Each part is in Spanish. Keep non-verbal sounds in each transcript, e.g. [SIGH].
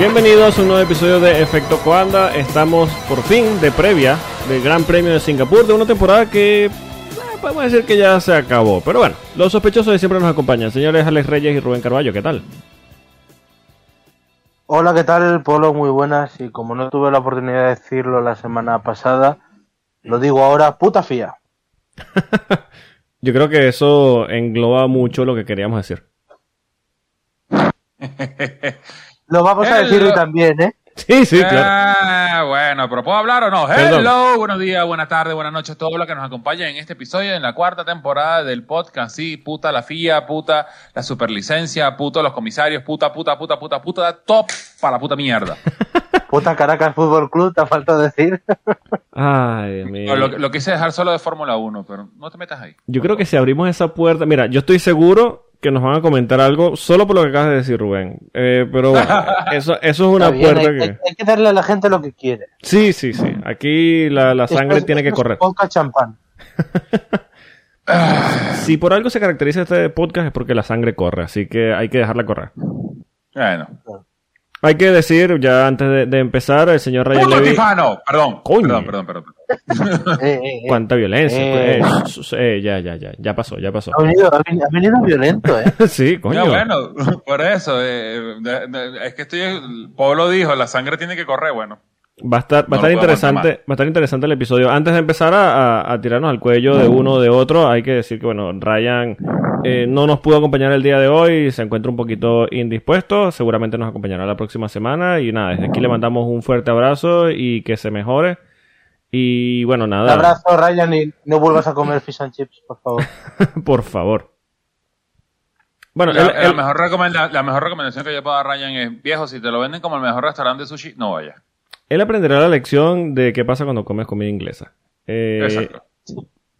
Bienvenidos a un nuevo episodio de Efecto Coanda. Estamos por fin de previa del Gran Premio de Singapur de una temporada que eh, podemos decir que ya se acabó. Pero bueno, los sospechosos de siempre nos acompañan. Señores Alex Reyes y Rubén Carballo, ¿qué tal? Hola, ¿qué tal, Polo? Muy buenas. Y como no tuve la oportunidad de decirlo la semana pasada, lo digo ahora, puta fía. [LAUGHS] Yo creo que eso engloba mucho lo que queríamos decir. [LAUGHS] Lo vamos a decir hoy también, ¿eh? Sí, sí, claro. Ah, bueno, pero ¿puedo hablar o no? Perdón. Hello, buenos días, buenas tardes, buenas noches a todos los que nos acompañan en este episodio, en la cuarta temporada del podcast. Sí, puta la FIA, puta la superlicencia, puto los comisarios, puta, puta, puta, puta, puta, top para la puta mierda. [LAUGHS] Puta Caracas Fútbol Club, te ha faltado decir. Ay, mío. Lo, lo quise dejar solo de Fórmula 1, pero no te metas ahí. Yo creo que si abrimos esa puerta, mira, yo estoy seguro que nos van a comentar algo solo por lo que acabas de decir, Rubén. Eh, pero bueno, [LAUGHS] eso, eso es una bien, puerta hay, que... hay- hay que darle a la gente lo que quiere. Sí, sí, sí. Aquí la, la sangre tiene que correr. Podcast champán. [LAUGHS] Si por algo se caracteriza este podcast es porque la sangre corre, así que hay que dejarla correr. Bueno. Hay que decir, ya antes de, de empezar, el señor Ryan ¡Puto Levy... Tifano! Perdón, Coño. perdón, perdón, perdón. [LAUGHS] Eh, eh, eh. Cuánta violencia. Eh. Eh, eh, ya, ya, ya. Ya pasó, ya pasó. Ha venido, ha venido- ha venido violento, ¿eh? [LAUGHS] sí, coño. Ya, bueno, por eso, eh, de- de- es que estoy, Pablo dijo, la sangre tiene que correr, bueno. Va a estar, va a No estar interesante, va a estar interesante el episodio. Antes de empezar a, a- a tirarnos al cuello de uno o de otro, hay que decir que bueno, Ryan eh, no nos pudo acompañar el día de hoy, se encuentra un poquito indispuesto, seguramente nos acompañará la próxima semana y nada, desde aquí le mandamos un fuerte abrazo y que se mejore. Y bueno, Un nada, abrazo, Ryan, y no vuelvas a comer fish and chips, por favor. [LAUGHS] por favor. Bueno, La, mejor la mejor recomendación que yo puedo dar a Ryan es, viejo, si te lo venden como el mejor restaurante de sushi, no vayas. Él aprenderá la lección de qué pasa cuando comes comida inglesa. Eh, Exacto.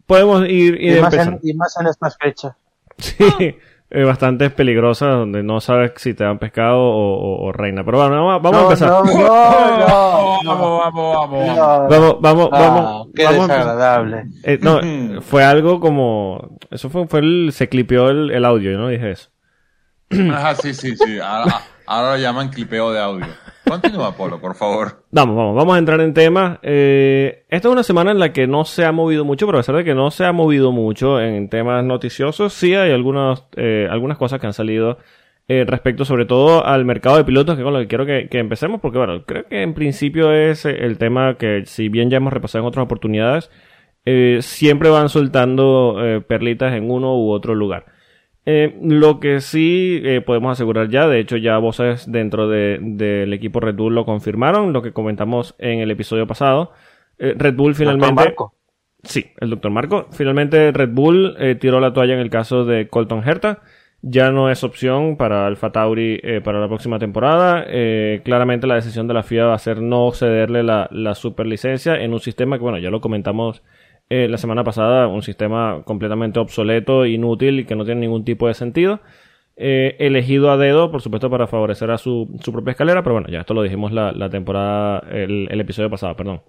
podemos ir, ir Y más, en, y más en estas fechas. Sí, [LAUGHS] eh, bastante peligrosa, donde no sabes si te dan pescado o, o- o reina. Pero bueno, vamos, vamos a No, empezar. no, no, no, vamos, [LAUGHS] no. vamos, vamos, vamos. No. Vamos, vamos, Ah, vamos. qué vamos a desagradable. Eh, no, [LAUGHS] fue algo como. Eso fue, fue el. Se clipeó el, el audio, yo no dije eso. Ajá, sí, sí, sí. Ahora, ahora lo llaman clipeo de audio. Continúa, Polo, por favor. Vamos, vamos, vamos a entrar en temas. Eh, esta es una semana en la que no se ha movido mucho, pero a pesar de que no se ha movido mucho en temas noticiosos, sí hay algunas, eh, algunas cosas que han salido eh, respecto sobre todo al mercado de pilotos, que es con lo que quiero que, que empecemos, porque bueno, creo que en principio es eh, el tema que si bien ya hemos repasado en otras oportunidades, eh, siempre van soltando eh, perlitas en uno u otro lugar. Eh, lo que sí eh, podemos asegurar ya, de hecho ya voces dentro de- del equipo Red Bull lo confirmaron, lo que comentamos en el episodio pasado. Eh, Red Bull Doctor finalmente... Marco. Sí, el doctor Marco. Finalmente Red Bull eh, tiró la toalla en el caso de Colton Herta. Ya no es opción para Alfa Tauri eh, para la próxima temporada. Eh, claramente la decisión de la FIA va a ser no cederle la, la superlicencia en un sistema que, bueno, ya lo comentamos eh, la semana pasada, un sistema completamente obsoleto, inútil y que no tiene ningún tipo de sentido. Eh, elegido a dedo, por supuesto, para favorecer a su, su propia escalera, pero bueno, ya esto lo dijimos la, la temporada, el, el episodio pasado, perdón.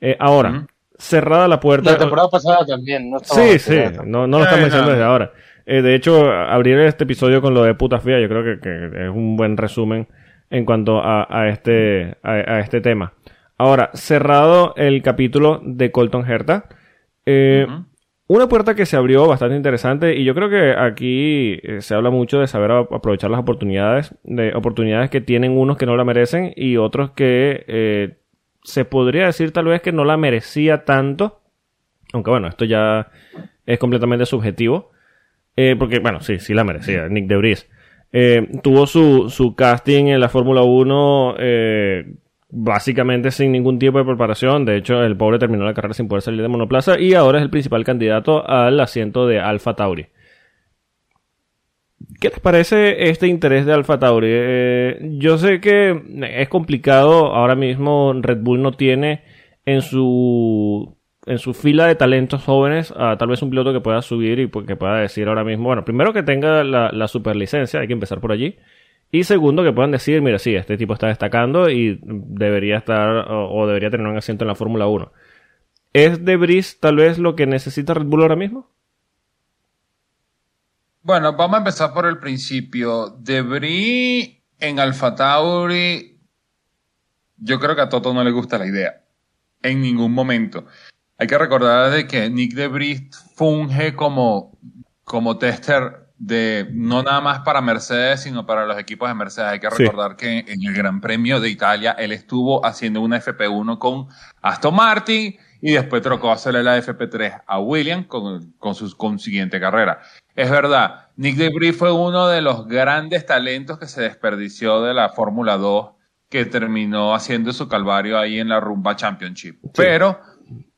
Eh, ahora, cerrada la puerta. La temporada pasada también, ¿no? Sí, sí, no, no lo estamos diciendo desde ahora. Eh, de hecho, abrir este episodio con lo de puta fía, yo creo que, que es un buen resumen en cuanto a, a este, a, a este tema. Ahora, cerrado el capítulo de Colton Herta, eh, una puerta que se abrió bastante interesante y yo creo que aquí eh, se habla mucho de saber aprovechar las oportunidades, de oportunidades que tienen unos que no la merecen y otros que eh, se podría decir tal vez que no la merecía tanto, aunque bueno, esto ya es completamente subjetivo, eh, porque bueno, sí, sí la merecía, Nick De Vries. Eh, tuvo su, su casting en la Fórmula 1 eh, básicamente sin ningún tipo de preparación. De hecho, el pobre terminó la carrera sin poder salir de monoplaza y ahora es el principal candidato al asiento de Alfa Tauri. ¿Qué les parece este interés de Alfa Tauri? Eh, yo sé que es complicado. Ahora mismo Red Bull no tiene en su en su fila de talentos jóvenes a tal vez un piloto que pueda subir y pues, que pueda decir ahora mismo, bueno, primero que tenga la, la superlicencia, hay que empezar por allí. Y segundo, que puedan decir, mira, sí, este tipo está destacando y debería estar o, debería tener un asiento en la Fórmula 1. ¿Es De Vries tal vez lo que necesita Red Bull ahora mismo? Bueno, vamos a empezar por el principio. Debris en Alfa yo creo que a Toto no le gusta la idea. En ningún momento. Hay que recordar de que Nick Debris funge como, como tester de no nada más para Mercedes, sino para los equipos de Mercedes. Hay que recordar que en el Gran Premio de Italia él estuvo haciendo una FP1 con Aston Martin y después trocó a hacerle la FP3 a William con, con su consiguiente carrera. Es verdad, Nick Debris fue uno de los grandes talentos que se desperdició de la Fórmula 2 que terminó haciendo su calvario ahí en la Rumba Championship. Pero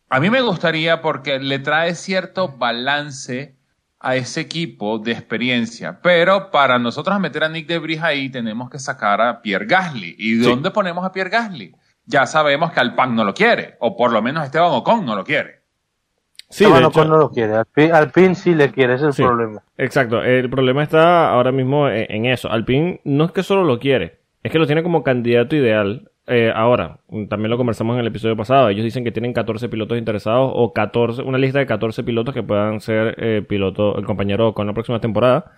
a mí me gustaría porque le trae cierto balance a ese equipo de experiencia. Pero para nosotros meter a Nick Debris ahí tenemos que sacar a Pierre Gasly. ¿Y dónde ponemos a Pierre Gasly? Ya sabemos que Alpine no lo quiere, o por lo menos Esteban Ocon no lo quiere. Sí, Esteban Ocon no lo quiere, Alpine, sí le quiere, ese es el problema. Exacto, el problema está ahora mismo en eso. Alpine no es que solo lo quiere, es que lo tiene como candidato ideal eh, ahora, también lo conversamos en el episodio pasado, ellos dicen que tienen 14 pilotos interesados o 14, una lista de 14 pilotos que puedan ser eh, piloto, el compañero con la próxima temporada,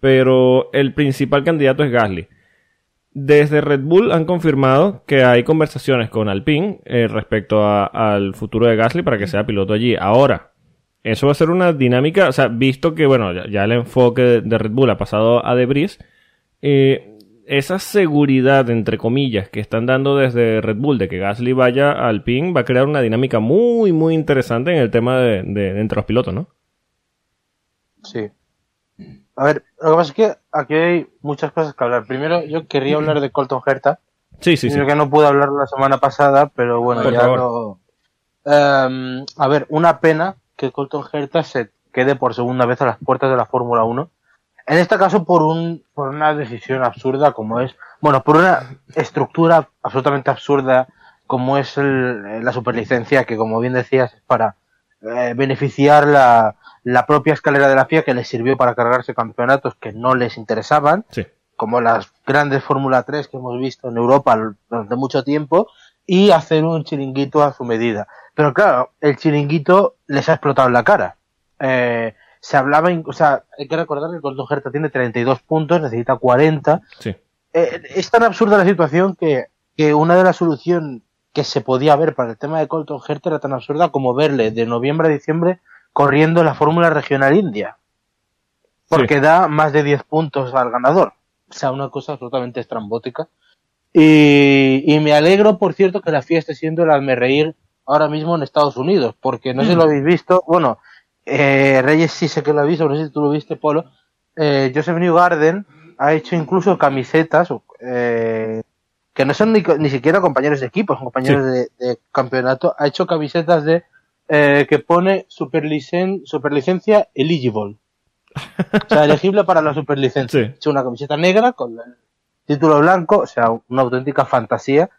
pero el principal candidato es Gasly. Desde Red Bull han confirmado que hay conversaciones con Alpine eh, respecto al futuro de Gasly para que sea piloto allí. Ahora, eso va a ser una dinámica, o sea, visto que, bueno, ya, el enfoque de, Red Bull ha pasado a Debris, eh, esa seguridad, entre comillas, que están dando desde Red Bull de que Gasly vaya al PIN va a crear una dinámica muy, muy interesante en el tema de, entre los pilotos, ¿no? Sí. A ver, lo que pasa es que aquí hay muchas cosas que hablar. Primero, yo quería hablar de Colton Herta. Sí, sí, sí. que no pude hablar la semana pasada, pero bueno, ya lo... Em, a ver, una pena que Colton Herta se quede por segunda vez a las puertas de la Fórmula 1 en este caso por un por una decisión absurda como es, bueno, por una estructura absolutamente absurda como es la superlicencia que como bien decías es para eh, beneficiar la, la propia escalera de la FIA que les sirvió para cargarse campeonatos que no les interesaban, como las grandes Fórmula 3 que hemos visto en Europa durante mucho tiempo, y hacer un chiringuito a su medida. Pero claro, el chiringuito les ha explotado en la cara. Eh, se hablaba, o sea, hay que recordar que el Colton Herta tiene 32 puntos, necesita 40. Sí. Eh, es tan absurda la situación que, que una de las soluciones que se podía ver para el tema de Colton Herta era tan absurda como verle de noviembre a diciembre corriendo la Fórmula Regional India. Porque da más de 10 puntos al ganador. O sea, una cosa absolutamente estrambótica. Y, y me alegro, por cierto, que la fiesta esté siendo el me reír ahora mismo en Estados Unidos, porque no sé si lo habéis visto. Bueno, eh, Reyes sí sé que lo ha visto, no sé si tú lo viste, Polo. Eh, Joseph Newgarden ha hecho incluso camisetas eh, que no son ni, ni, siquiera compañeros de equipo, son compañeros de, campeonato. Ha hecho camisetas de eh, que pone superlicen, superlicencia eligible. O sea, elegible para la superlicencia. Ha hecho una camiseta negra con el título blanco, o sea, una auténtica fantasía.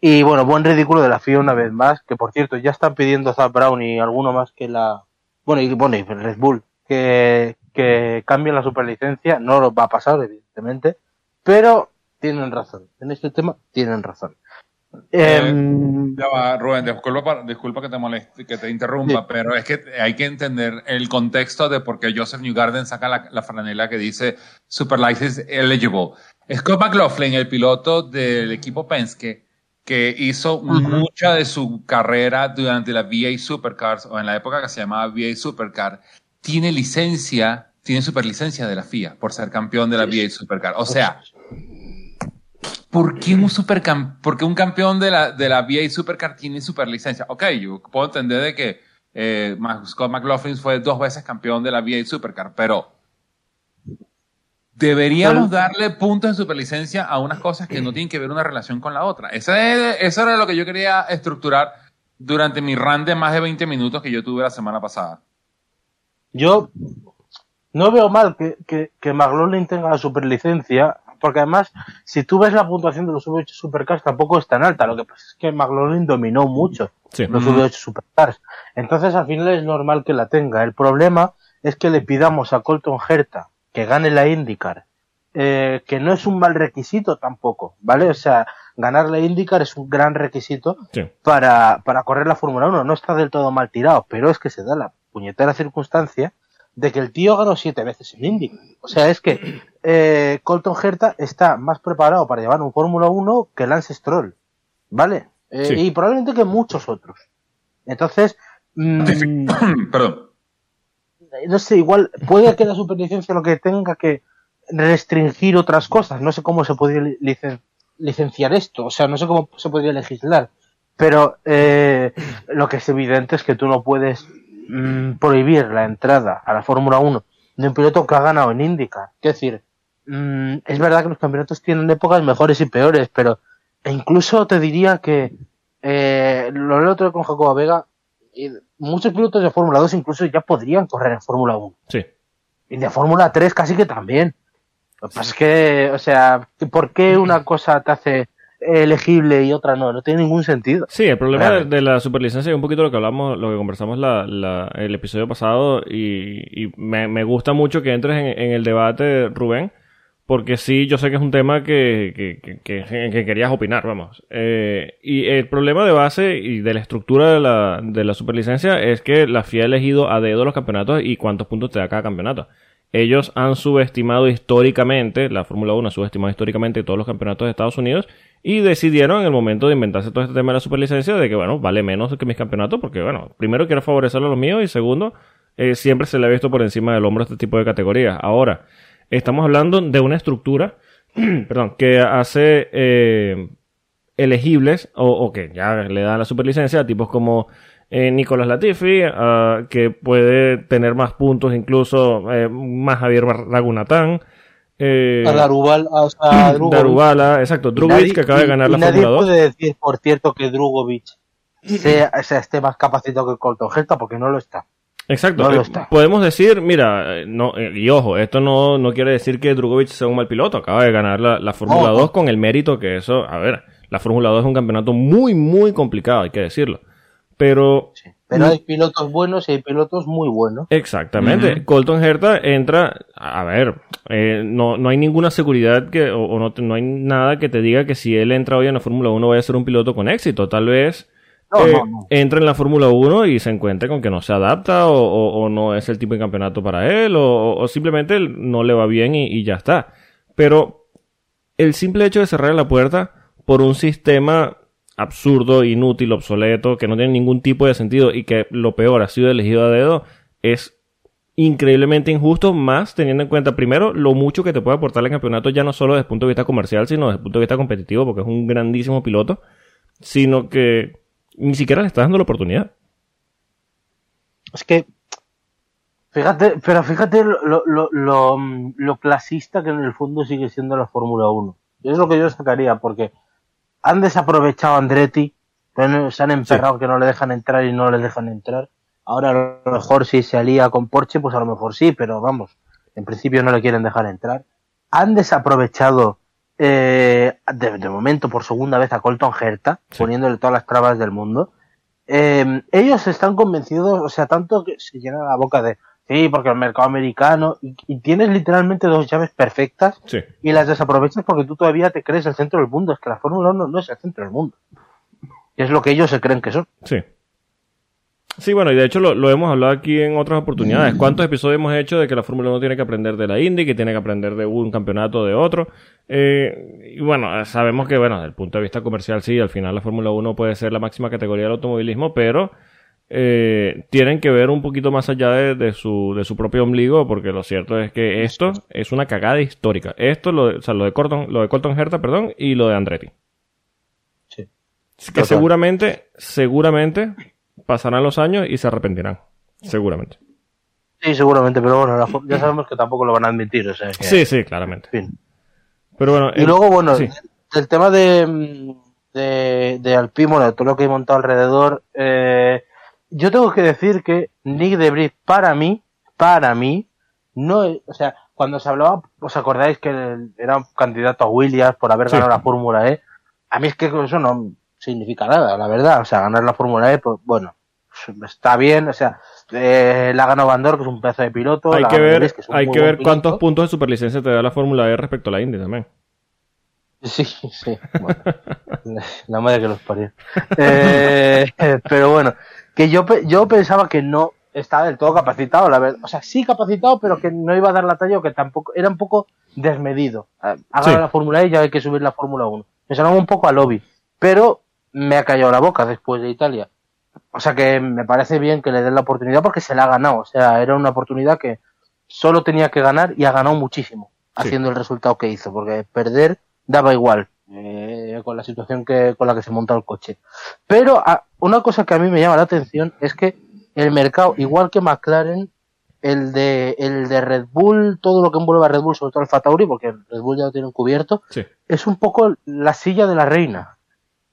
Y bueno, buen ridículo de la FIA una vez más, que por cierto ya están pidiendo a Zap Brown y alguno más que la bueno, y bueno, y Red Bull, que, que cambien la superlicencia, no lo va a pasar, evidentemente, pero tienen razón. En este tema tienen razón. Eh, em, ya va, Rubén, disculpa, disculpa que te moleste, que te interrumpa, pero es que hay que entender el contexto de por qué Joseph Newgarden saca la, la franela que dice Super License Eligible. Scott McLaughlin, el piloto del equipo Penske, que hizo mucha de su carrera durante la VA Supercars o en la época que se llamaba VA Supercar, tiene licencia, tiene superlicencia de la FIA por ser campeón de la VA Supercar. O sea, ¿por qué un supercam porque un campeón de la, de la VA Supercar tiene superlicencia? Ok, yo puedo entender de que eh, Scott McLaughlin fue dos veces campeón de la VA Supercar, pero Deberíamos darle puntos de superlicencia a unas cosas que no tienen que ver una relación con la otra. Eso, eso era lo que yo quería estructurar durante mi run de más de 20 minutos que yo tuve la semana pasada. Yo no veo mal que, que, que McLaughlin tenga la superlicencia, porque además, si tú ves la puntuación de los V8 Supercars, tampoco es tan alta. Lo que pasa es que McLaughlin dominó mucho los V8 Supercars. Entonces, al final es normal que la tenga. El problema es que le pidamos a Colton Herta que gane la IndyCar, eh, que no es un mal requisito tampoco, ¿vale? O sea, ganar la IndyCar es un gran requisito para, para correr la Fórmula 1. No está del todo mal tirado, pero es que se da la puñetera circunstancia de que el tío ganó siete veces en IndyCar. O sea, es que eh, Colton Herta está más preparado para llevar un Fórmula 1 que Lance Stroll. ¿vale? Eh, Sí. Y probablemente que muchos otros. Entonces, mm, [CLEARS THROAT] Perdón. No sé, igual puede que la superlicencia lo que tenga que restringir otras cosas. No sé cómo se podría li- licen- licenciar esto, o sea, no sé cómo se podría legislar. Pero eh, lo que es evidente es que tú no puedes mm, prohibir la entrada a la Fórmula 1 de un piloto que ha ganado en IndyCar. Es decir, mm, es verdad que los campeonatos tienen épocas mejores y peores, pero incluso te diría que eh, lo otro con Jacobo Vega, muchos pilotos de Fórmula 2 incluso ya podrían correr en Fórmula 1. Sí. Y de Fórmula 3 casi que también. Lo que pasa es que, o sea, ¿por qué una cosa te hace elegible y otra no? No tiene ningún sentido. Sí, el problema de, la superlicencia es un poquito lo que hablamos, lo que conversamos la, la- el episodio pasado y, y me, me gusta mucho que entres en, en el debate, Rubén, porque sí, yo sé que es un tema que, que, que- que- que querías opinar, vamos. Eh, y el problema de base y de la estructura de la, de la superlicencia es que la FIA ha elegido a dedo los campeonatos y cuántos puntos te da cada campeonato. Ellos han subestimado históricamente, la Fórmula 1 ha subestimado históricamente todos los campeonatos de Estados Unidos y decidieron en el momento de inventarse todo este tema de la superlicencia de que, bueno, vale menos que mis campeonatos porque, bueno, primero quiero favorecer a los míos y segundo, eh, siempre se le ha visto por encima del hombro este tipo de categorías. Ahora, estamos hablando de una estructura, [CLEARS THROAT] perdón, que hace eh, elegibles o, o que ya le dan la superlicencia a tipos como eh, Nicolás Latifi, ah, que puede tener más puntos, incluso eh, más Javier Ragunatán. Eh, A Darubal, a, a Drugovic. Darubala, exacto, Drugovic que acaba de ganar y la Fórmula 2. puede decir, por cierto, que Drugovic sea, o sea, esté más capacitado que Colton Herta porque no lo está. Exacto. No eh, está. Podemos decir, mira, eh, no, eh, y ojo, esto no, no quiere decir que Drugovic sea un mal piloto. Acaba de ganar la, la Fórmula No. 2 con el mérito que eso. A ver, la Fórmula 2 es un campeonato muy, muy complicado, hay que decirlo. Pero. Sí. Pero hay pilotos buenos y hay pilotos muy buenos. Exactamente. Colton Herta entra. A ver, eh, no, no hay ninguna seguridad que, o, o no, te- no hay nada que te diga que si él entra hoy en la Fórmula 1 vaya a ser un piloto con éxito. Tal vez No, eh, no, no. entra en la Fórmula 1 y se encuentre con que no se adapta o, o- o no es el tipo de campeonato para él o, o simplemente no le va bien y, y ya está. Pero el simple hecho de cerrar la puerta por un sistema absurdo, inútil, obsoleto, que no tiene ningún tipo de sentido y que lo peor ha sido elegido a dedo, es increíblemente injusto, más teniendo en cuenta primero lo mucho que te puede aportar el campeonato ya no solo desde el punto de vista comercial, sino desde el punto de vista competitivo, porque es un grandísimo piloto, sino que ni siquiera le está dando la oportunidad. Es que, fíjate, pero fíjate lo, lo, lo, lo, lo clasista que en el fondo sigue siendo la Fórmula 1. Es lo que yo sacaría, porque han desaprovechado a Andretti, pero se han emperrado que no le dejan entrar y no le dejan entrar. Ahora a lo mejor si se alía con Porsche, pues a lo mejor sí, pero vamos, en principio no le quieren dejar entrar. Han desaprovechado eh, de, de momento por segunda vez a Colton Herta, Sí. poniéndole todas las trabas del mundo. Eh, ellos están convencidos, o sea, tanto que se llena la boca de sí, porque el mercado americano, y, y tienes literalmente dos llaves perfectas Sí. y las desaprovechas porque tú todavía te crees el centro del mundo. Es que la Fórmula 1 no es el centro del mundo. Y es lo que ellos se creen que son. Sí. Sí, bueno, y de hecho lo, lo hemos hablado aquí en otras oportunidades. ¿Cuántos episodios hemos hecho de que la Fórmula 1 tiene que aprender de la Indy, que tiene que aprender de un campeonato de otro? Eh, y bueno, sabemos que, bueno, desde el punto de vista comercial, sí, al final la Fórmula 1 puede ser la máxima categoría del automovilismo, pero eh, tienen que ver un poquito más allá de, de su, de su propio ombligo, porque lo cierto es que esto es una cagada histórica. Esto, lo o sea, lo de Colton, lo de Colton Herta, perdón, y lo de Andretti. Sí. Que Total. seguramente, seguramente pasarán los años y se arrepentirán. Seguramente. Sí, seguramente, pero bueno, ya sabemos que tampoco lo van a admitir. O sea, que, Sí, sí, claramente. en fin. Pero bueno, Y el- luego, bueno, sí. el tema de, de, de bueno, de todo lo que he montado alrededor, eh, yo tengo que decir que Nick Debris, para mí, para mí, no o sea, cuando se hablaba, ¿os acordáis que era un candidato a Williams por haber Sí. ganado la Fórmula E? A mí es que eso no significa nada, la verdad. O sea, ganar la Fórmula E, pues bueno, está bien, o sea, eh, la ganó Bandor, que es un pedazo de piloto. hay la que ver, que hay que ver cuántos piloto. puntos de superlicencia te da la Fórmula E respecto a la Indy también. Sí, sí. Bueno, [LAUGHS] la- madre que los parió. Eh, [LAUGHS] pero bueno, que yo, yo pensaba que no estaba del todo capacitado, la verdad. O sea, sí capacitado, pero que no iba a dar la talla o que tampoco era un poco desmedido. Ha ha ganado Sí. la Fórmula E y ya hay que subir la Fórmula 1. Me sonaba un poco a lobby. Pero me ha callado la boca después de Italia. O sea que me parece bien que le den la oportunidad porque se la ha ganado. O sea, era una oportunidad que solo tenía que ganar y ha ganado muchísimo haciendo el resultado que hizo, porque perder daba igual eh, con la situación que con la que se monta el coche. Pero a, una cosa que a mí me llama la atención es que el mercado, igual que McLaren, el de, el de Red Bull, todo lo que envuelve a Red Bull, sobre todo el Fatauri, porque Red Bull ya lo tiene cubierto, es un poco la silla de la reina.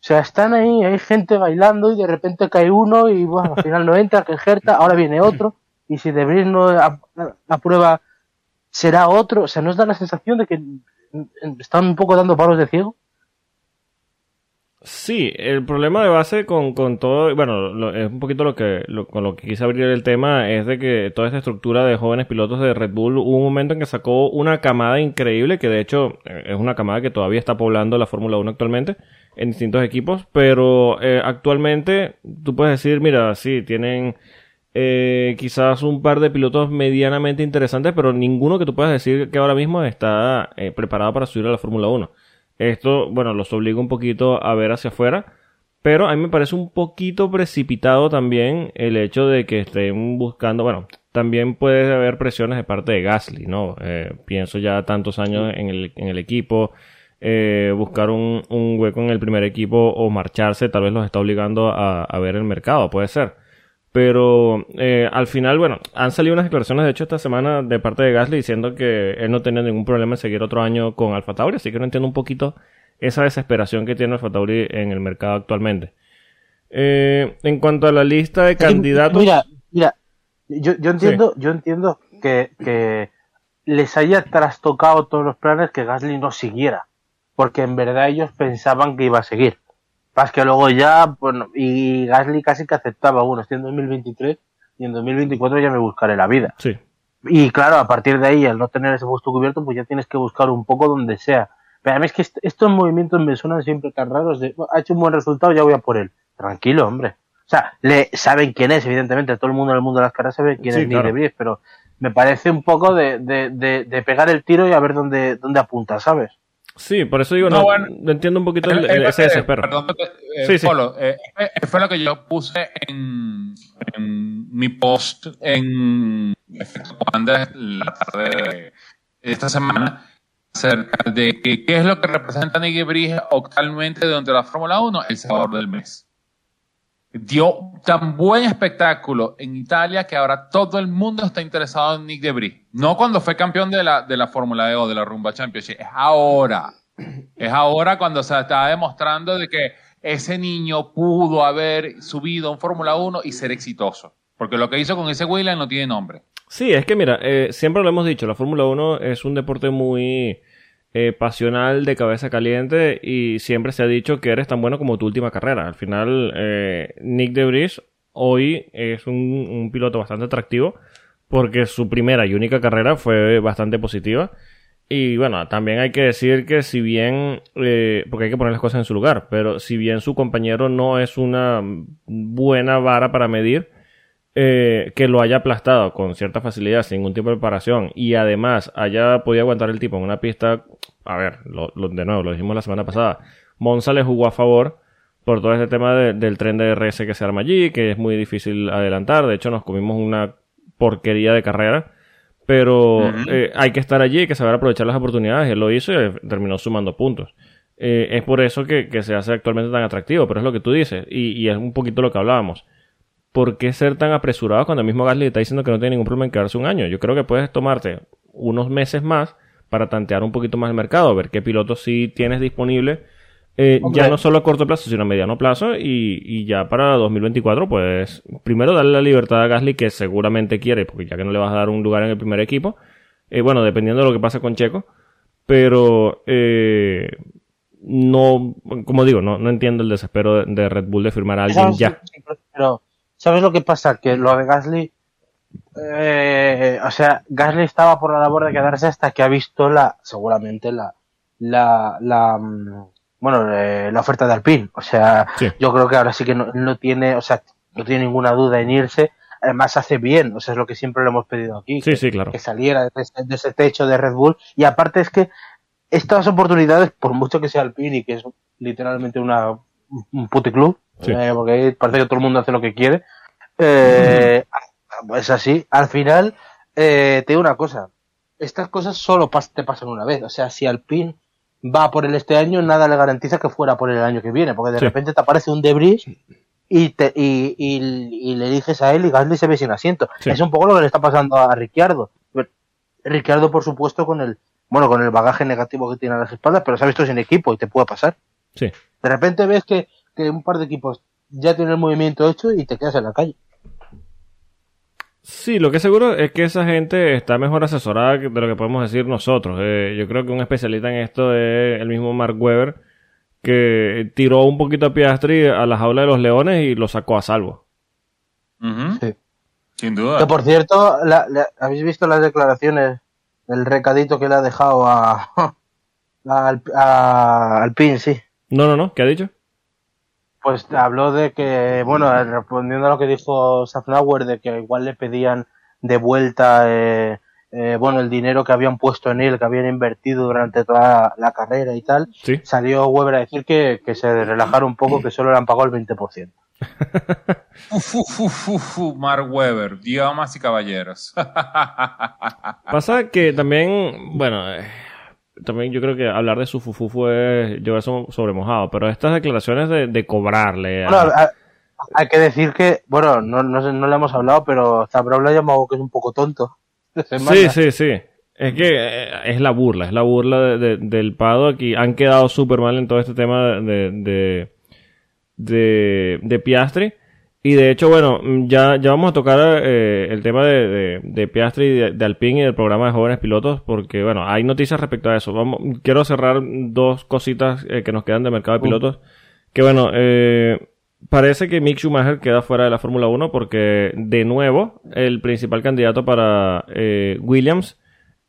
O sea, están ahí, hay gente bailando y de repente cae uno y bueno, al final no entra, que Gerta, ahora viene otro, y si de no la prueba será otro, o sea, ¿nos da la sensación de que están un poco dando palos de ciego? Sí, el problema de base con, con todo, bueno, es un poquito lo que, con lo que quise abrir el tema, es de que toda esta estructura de jóvenes pilotos de Red Bull, hubo un momento en que sacó una camada increíble, que de hecho eh, es una camada que todavía está poblando la Fórmula 1 actualmente, en distintos equipos, pero eh, actualmente tú puedes decir, mira, sí, tienen eh, quizás un par de pilotos medianamente interesantes, pero ninguno que tú puedas decir que ahora mismo está preparado para subir a la Fórmula 1. Esto, bueno, los obliga un poquito a ver hacia afuera. Pero a mí me parece un poquito precipitado también el hecho de que estén buscando, bueno, también puede haber presiones de parte de Gasly, ¿no? Eh, pienso ya tantos años en el, en el equipo, eh, buscar un, un, hueco en el primer equipo o marcharse, tal vez los está obligando a, a ver el mercado, puede ser. Pero eh, al final, bueno, han salido unas declaraciones, de hecho, esta semana de parte de Gasly diciendo que él no tenía ningún problema en seguir otro año con Alfa Tauri, así que no entiendo un poquito esa desesperación que tiene Alfa Tauri en el mercado actualmente. Eh, en cuanto a la lista de candidatos. Mira, mira, yo, yo entiendo, yo entiendo que, que les haya trastocado todos los planes que Gasly no siguiera, porque en verdad ellos pensaban que iba a seguir. Más que luego ya, bueno, y Gasly casi que aceptaba, bueno, estoy en 2023 y en 2024 ya me buscaré la vida. Sí. Y claro, a partir de ahí, al no tener ese puesto cubierto, pues ya tienes que buscar un poco donde sea. Pero a mí es que estos movimientos me suenan siempre tan raros de, ha hecho un buen resultado, ya voy a por él. Tranquilo, hombre. O sea, le saben quién es, evidentemente, todo el mundo en el mundo de las caras sabe quién es Nick de pero me parece un poco de, de, de, de, pegar el tiro y a ver dónde, dónde apunta, ¿sabes? Sí, por eso digo, no, entiendo un poquito el, ese desespero. Perdón, eh, sí, sí. Eh, eh, fue lo que yo puse en, mi post en la tarde de esta semana acerca de que, qué es lo que representa Nicky Brige actualmente durante la Fórmula 1, el sabor del mes dio tan buen espectáculo en Italia que ahora todo el mundo está interesado en Nick Debris. No cuando fue campeón de la, de la Fórmula E o de la Rumba Championship, es ahora. Es ahora cuando se está demostrando de que ese niño pudo haber subido en Fórmula 1 y ser exitoso. Porque lo que hizo con ese William no tiene nombre. Sí, es que mira, eh, siempre lo hemos dicho, la Fórmula 1 es un deporte muy eh, pasional de cabeza caliente y siempre se ha dicho que eres tan bueno como tu última carrera. Al final, eh, Nick Debris hoy es un, piloto bastante atractivo porque su primera y única carrera fue bastante positiva. Y bueno, también hay que decir que si bien, eh, porque hay que poner las cosas en su lugar, pero si bien su compañero no es una buena vara para medir, eh, que lo haya aplastado con cierta facilidad, sin ningún tipo de preparación, y además haya podido aguantar el tipo en una pista, a ver, de nuevo, lo dijimos la semana pasada, Monza le jugó a favor por todo este tema del tren de RS que se arma allí, que es muy difícil adelantar, de hecho nos comimos una porquería de carrera, pero eh, hay que estar allí, hay que saber aprovechar las oportunidades, él lo hizo y terminó sumando puntos. Eh, es por eso que, se hace actualmente tan atractivo, pero es lo que tú dices, y, y es un poquito lo que hablábamos ¿por qué ser tan apresurado cuando el mismo Gasly está diciendo que no tiene ningún problema en quedarse un año? Yo creo que puedes tomarte unos meses más para tantear un poquito más el mercado, ver qué pilotos sí tienes disponible, eh, ya no solo a corto plazo, sino a mediano plazo, y, ya para 2024, pues primero darle la libertad a Gasly, que seguramente quiere, porque ya que no le vas a dar un lugar en el primer equipo, eh, bueno, dependiendo de lo que pase con Checo, pero eh, no, como digo, no, no entiendo el desespero de, Red Bull de firmar a alguien ya. Pero ¿Sabes lo que pasa? Que lo de Gasly, eh, o sea, Gasly estaba por la labor de quedarse hasta que ha visto la, seguramente la, la, la, mm, bueno, eh, la oferta de Alpine. O sea, yo creo que ahora sí que no, tiene, o sea, no tiene ninguna duda en irse. Además hace bien, o sea, es lo que siempre le hemos pedido aquí. Sí, sí, claro. Que saliera de ese, de ese techo de Red Bull. Y aparte es que estas oportunidades, por mucho que sea Alpine y que es literalmente una un puticlub, Sí. eh, porque parece que todo el mundo hace lo que quiere. Eh, Es así. Al final, eh, te digo una cosa. Estas cosas solo pas- te pasan una vez. O sea, si Alpine va por él este año, nada le garantiza que fuera por el año que viene, porque de Sí. repente te aparece un debris y, te, y, y- y le eliges a él y Gasly se ve sin asiento. Sí. Es un poco lo que le está pasando a Ricciardo. Ricciardo, por supuesto, con el bueno con el bagaje negativo que tiene a las espaldas, pero se ha visto sin equipo y te puede pasar. Sí. De repente ves que, que un par de equipos ya tienen el movimiento hecho y te quedas en la calle. Sí, lo que es seguro es que esa gente está mejor asesorada que- de lo que podemos decir nosotros. Eh, yo creo que un especialista en esto es el mismo Mark Webber, que tiró un poquito a Piastri a la jaula de los leones y lo sacó a salvo. Sí. Sin duda. Que por cierto, la- la- ¿habéis visto las declaraciones, el recadito que le ha dejado a, [LAUGHS] a, Alp- a Alpine, sí? No, no, no, ¿qué ha dicho? Pues habló de que, bueno, respondiendo a lo que dijo Safnauer, de que igual le pedían de vuelta, eh, eh, bueno, el dinero que habían puesto en él, que habían invertido durante toda la carrera y tal, Sí. salió Weber a decir que, que se relajara un poco, que solo le han pagado el 20%. [LAUGHS] Uf, uf, uf, uf, Mark Webber, damas y caballeros. [LAUGHS] Pasa que también, bueno, eh, también yo creo que hablar de su fufufu es llevar sobre mojado, pero estas declaraciones de, de cobrarle a- Bueno, a- hay que decir que, bueno, no, no, sé, no le hemos hablado, pero Zabrao le ha llamado que es un poco tonto. [LAUGHS] Sí, sí, sí. Es que eh, es la burla, es la burla de- de- del paddock y han quedado súper mal en todo este tema de, de, de, de Piastri. Y de hecho, bueno, mm, ya, ya vamos a tocar eh, el tema de, de, de Piastri, y de, de Alpine y del programa de jóvenes pilotos, porque bueno, hay noticias respecto a eso. Vamos, quiero cerrar dos cositas eh, que nos quedan de mercado de Uh. pilotos. Que bueno, eh, parece que Mick Schumacher queda fuera de la Fórmula 1 porque de nuevo el principal candidato para eh, Williams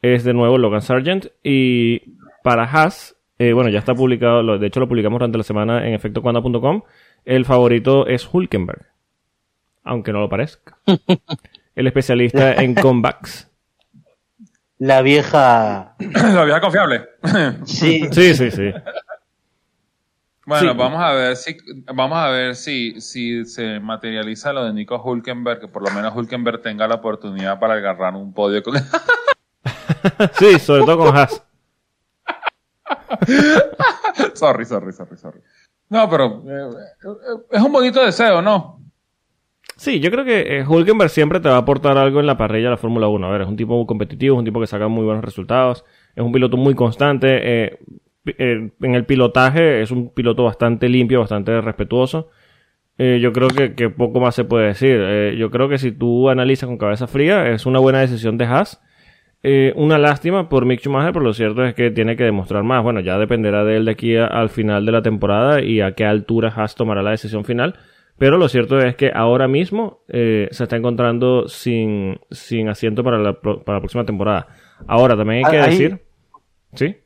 es de nuevo Logan Sargent y para Haas, eh, bueno, ya está publicado, de hecho lo publicamos durante la semana en efectocuanda.com, el favorito es Hulkenberg, aunque no lo parezca. [LAUGHS] El especialista en [LAUGHS] comebacks. La vieja... [COUGHS] La vieja confiable. [LAUGHS] Sí, Sí, sí, sí. Bueno, Sí. vamos a ver si vamos a ver si, si se materializa lo de Nico Hulkenberg, que por lo menos Hulkenberg tenga la oportunidad para agarrar un podio con Sí, sobre todo con Haas. sorry, sorry, sorry, sorry. No, pero eh, eh, es un bonito deseo, ¿no? Sí, yo creo que eh, Hulkenberg siempre te va a aportar algo en la parrilla de la Fórmula 1. A ver, es un tipo muy competitivo, es un tipo que saca muy buenos resultados, es un piloto muy constante. eh, eh, en el pilotaje es un piloto bastante limpio, bastante respetuoso. Yo creo que, poco más se puede decir. Yo creo que si tú analizas con cabeza fría, es una buena decisión de Haas. Una lástima por Mick Schumacher, pero lo cierto es que tiene que demostrar más. Bueno, ya dependerá de él de aquí al final de la temporada y a qué altura Haas tomará la decisión final. Pero lo cierto es que ahora mismo eh, se está encontrando sin, sin asiento para la, para la próxima temporada. Ahora también hay que Ahí- decir. ¿Sí?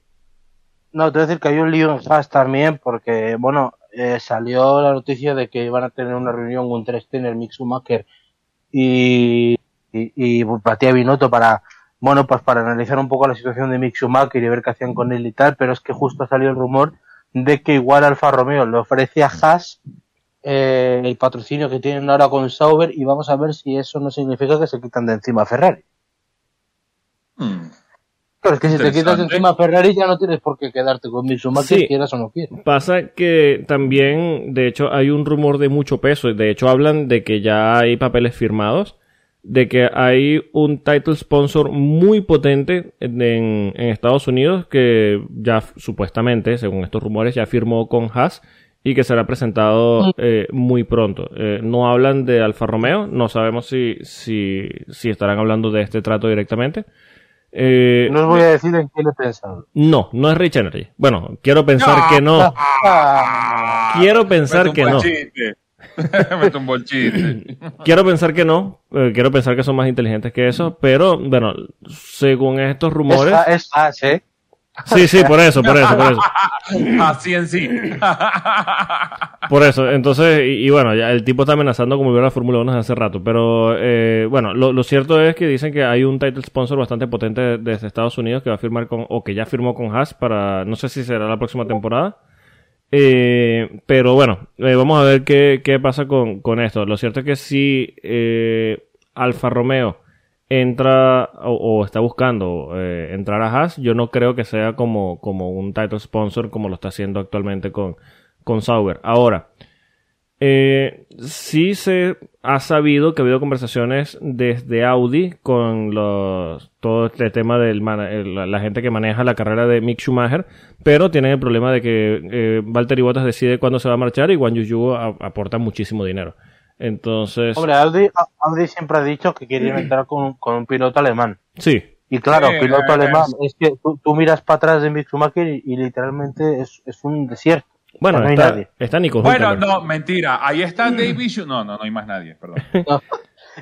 No, te voy a decir que hay un lío en Haas también, porque, bueno, eh, salió la noticia de que iban a tener una reunión con Ter Stegen, Mick Schumacher y, y, y Matías Binotto para, bueno, pues para analizar un poco la situación de Mick Schumacher y ver qué hacían con él y tal, pero es que justo ha salido el rumor de que igual Alfa Romeo le ofrece a Haas eh, el patrocinio que tienen ahora con Sauber y vamos a ver si eso no significa que se quitan de encima a Ferrari. Hmm. Claro, es que si te quitas de encima a Ferrari ya no tienes por qué quedarte con Schumacher, Sí. quieras o no quieras. Pasa que también, de hecho, hay un rumor de mucho peso. De hecho, hablan de que ya hay papeles firmados, de que hay un title sponsor muy potente en, en Estados Unidos que ya supuestamente, según estos rumores, ya firmó con Haas y que será presentado eh, muy pronto. Eh, no hablan de Alfa Romeo, no sabemos si, si, si estarán hablando de este trato directamente. Eh, No os voy a decir en qué lo he pensado. no, no es Rich Energy. Bueno, quiero pensar que no. Ah, [LAUGHS] Quiero pensar que no. chiste. [LAUGHS] Mete un buen chiste. [LAUGHS] Quiero pensar que no. eh, quiero pensar que son más inteligentes que eso. Pero, bueno, según estos rumores. es, es Haas, ¿eh? Sí, sí, por eso, por eso, por eso. [LAUGHS] Así en sí. [LAUGHS] Por eso. Entonces, y, y bueno, ya el tipo está amenazando como a la Fórmula 1 desde hace rato. Pero, eh, bueno, lo, lo cierto es que dicen que hay un title sponsor bastante potente desde Estados Unidos que va a firmar con, o que ya firmó con Haas para, no sé si será la próxima temporada. Eh, pero bueno, eh, vamos a ver qué, qué pasa con, con, esto. Lo cierto es que si eh, Alfa Romeo entra o, o está buscando eh, entrar a Haas, yo no creo que sea como, como un title sponsor como lo está haciendo actualmente con, con Sauber. Ahora, eh, sí se ha sabido que ha habido conversaciones desde Audi con los, todo este tema de la, gente que maneja la carrera de Mick Schumacher, pero tienen el problema de que eh, Valtteri Bottas decide cuándo se va a marchar y Juan Yuyu aporta muchísimo dinero. Entonces. Hombre, Audi, Audi siempre ha dicho que quería [CLEARS THROAT] entrar con, con un piloto alemán. Sí. Y claro, sí, piloto alemán, es que tú, tú, miras para atrás de Mick Schumacher y, y literalmente es, es, un desierto. Bueno, no hay está, nadie. está Nico Bueno, Hülkenberg. no, mentira. Ahí está David Schu- No, no, no hay más nadie, perdón. [LAUGHS] No.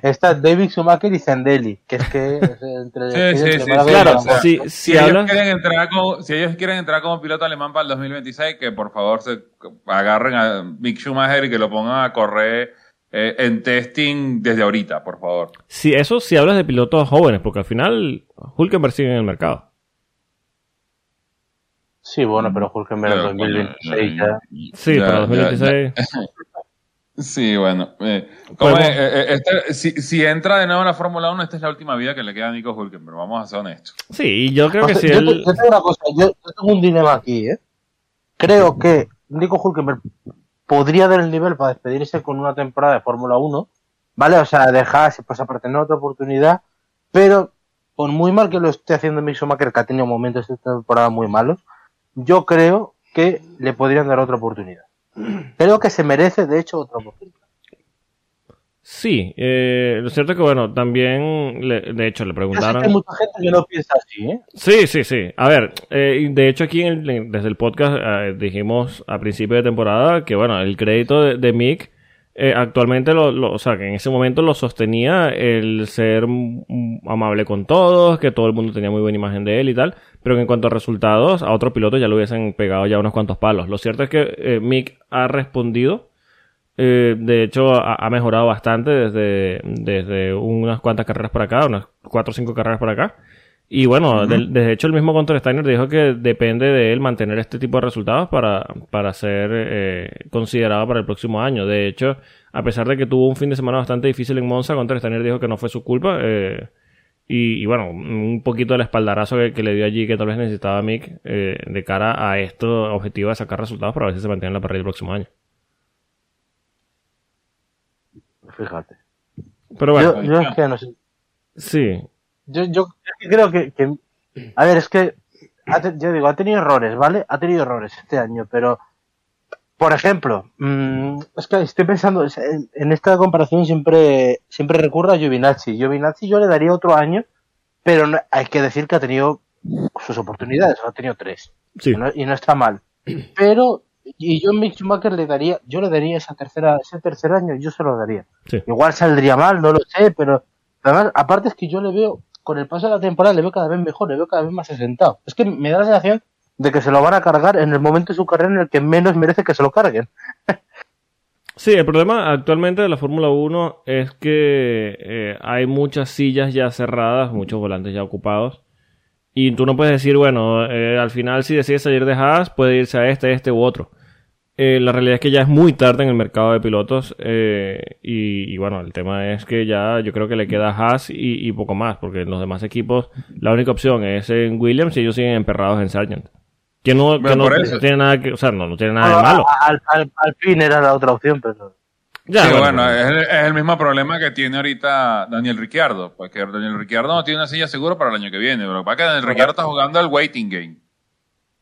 Está David Schumacher y Zendeli, que es que es entre, Sí, sí, Claro, sea, si, Si, si ellos quieren entrar como, si ellos quieren entrar como piloto alemán para el 2026, que por favor se agarren a Mick Schumacher y que lo pongan a correr eh, en testing desde ahorita, por favor. Si eso, si hablas de pilotos jóvenes, porque al final Hulkenberg sigue en el mercado. Sí, bueno, pero Hulkenberg en Pero, 2026 ya. Sí, Ya, para ya, 2026. [LAUGHS] Sí, bueno. eh, ¿cómo Podemos- es? Eh, eh, este- si, si entra de nuevo en la Fórmula 1, esta es la última vida que le queda a Nico Hulkenberg, vamos a ser honestos. Sí, y yo creo O que sea, si yo, él. yo tengo una cosa, yo, yo tengo un dilema aquí, ¿eh? Creo que Nico Hulkenberg podría dar el nivel para despedirse con una temporada de Fórmula 1, ¿vale? O sea, dejarse, pues aparte no otra oportunidad, pero por muy mal que lo esté haciendo Mick Schumacher, que ha tenido momentos de temporada muy malos, yo creo que le podrían dar otra oportunidad. Creo que se merece, de hecho, otra oportunidad. Sí, eh, lo cierto es que, bueno, también, le- de hecho, le preguntaron. hay mucha gente que no piensa así, ¿eh? Sí, sí, sí. A ver, eh, de hecho aquí en el- desde el podcast eh, dijimos a principio de temporada que, bueno, el crédito de, de Mick eh, actualmente, lo, lo- o sea, que en ese momento lo sostenía el ser amable con todos, que todo el mundo tenía muy buena imagen de él y tal, pero que en cuanto a resultados, a otro piloto ya le hubiesen pegado ya unos cuantos palos. Lo cierto es que eh, Mick ha respondido. Eh, de hecho, ha, ha mejorado bastante desde, desde unas cuantas carreras por acá, unas cuatro o cinco carreras por acá. Y bueno, del- de, hecho el mismo Contra Steiner dijo que depende de él mantener este tipo de resultados para, para ser eh, considerado para el próximo año. De hecho, a pesar de que tuvo un fin de semana bastante difícil en Monza, Contra Steiner dijo que no fue su culpa. eh, y, y bueno, un poquito del espaldarazo que, que le dio allí que tal vez necesitaba Mick eh, de cara a esto objetivo de sacar resultados para ver si se mantiene en la parrilla el próximo año. Fíjate. Pero bueno, yo, yo es que no sé. sí. Yo, yo creo que, que- A ver, es que. yo digo, ha tenido errores, ¿vale? Ha tenido errores este año, pero. Por ejemplo, mm, es que estoy pensando. En, en esta comparación siempre, siempre recurro a Giovinazzi. Giovinazzi yo le daría otro año, pero no- hay que decir que ha tenido sus oportunidades, ha tenido tres. Sí. Y, no, y no está mal. Pero. Y yo a Mick Schumacher le daría, yo le daría esa tercera, ese tercer año, yo se lo daría. Sí. Igual saldría mal, no lo sé, pero además, aparte es que yo le veo, con el paso de la temporada, le veo cada vez mejor, le veo cada vez más asentado. Es que me da la sensación de que se lo van a cargar en el momento de su carrera en el que menos merece que se lo carguen. [LAUGHS] Sí, el problema actualmente de la Fórmula 1 es que eh, hay muchas sillas ya cerradas, muchos volantes ya ocupados. Y tú no puedes decir, bueno, eh, al final si decide salir de Haas, puede irse a este, este u otro. Eh, la realidad es que ya es muy tarde en el mercado de pilotos. eh, y, y bueno, el tema es que ya yo creo que le queda Haas y, y poco más, porque en los demás equipos la única opción es en Williams y ellos siguen emperrados en Sargent. Que no, que no tiene nada que, o sea, no, no tiene nada de Bueno, malo. a- al, al- al fin era la otra opción, pero. Ya, sí, bueno, bueno, es, el, es el mismo problema que tiene ahorita Daniel Ricciardo, porque Daniel Ricciardo no tiene una silla segura para el año que viene, pero lo que Daniel Ricciardo está jugando el waiting game.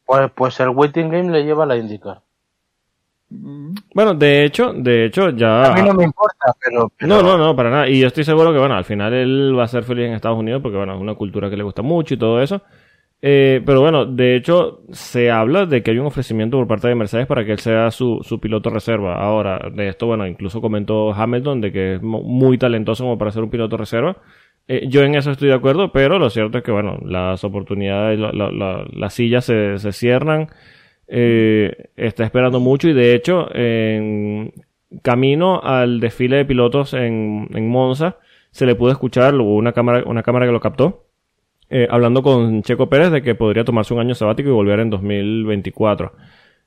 Pues, pues el waiting game le lleva a la indicar. Bueno, de hecho, de hecho ya... A mí no me importa, pero. pero- No, no, no, para nada. Y yo estoy seguro que, bueno, al final él va a ser feliz en Estados Unidos porque, bueno, es una cultura que le gusta mucho y todo eso. Eh, pero bueno, de hecho, se habla de que hay un ofrecimiento por parte de Mercedes para que él sea su, su piloto reserva. Ahora, de esto, bueno, incluso comentó Hamilton de que es mu- muy talentoso como para ser un piloto reserva. Eh, yo en eso estoy de acuerdo, pero lo cierto es que, bueno, las oportunidades, la- la- las sillas se, se cierran. Eh, está esperando mucho y, de hecho, en camino al desfile de pilotos en, en Monza, se le pudo escuchar, hubo una cámara, una cámara que lo captó, eh, hablando con Checo Pérez de que podría tomarse un año sabático y volver en 2024.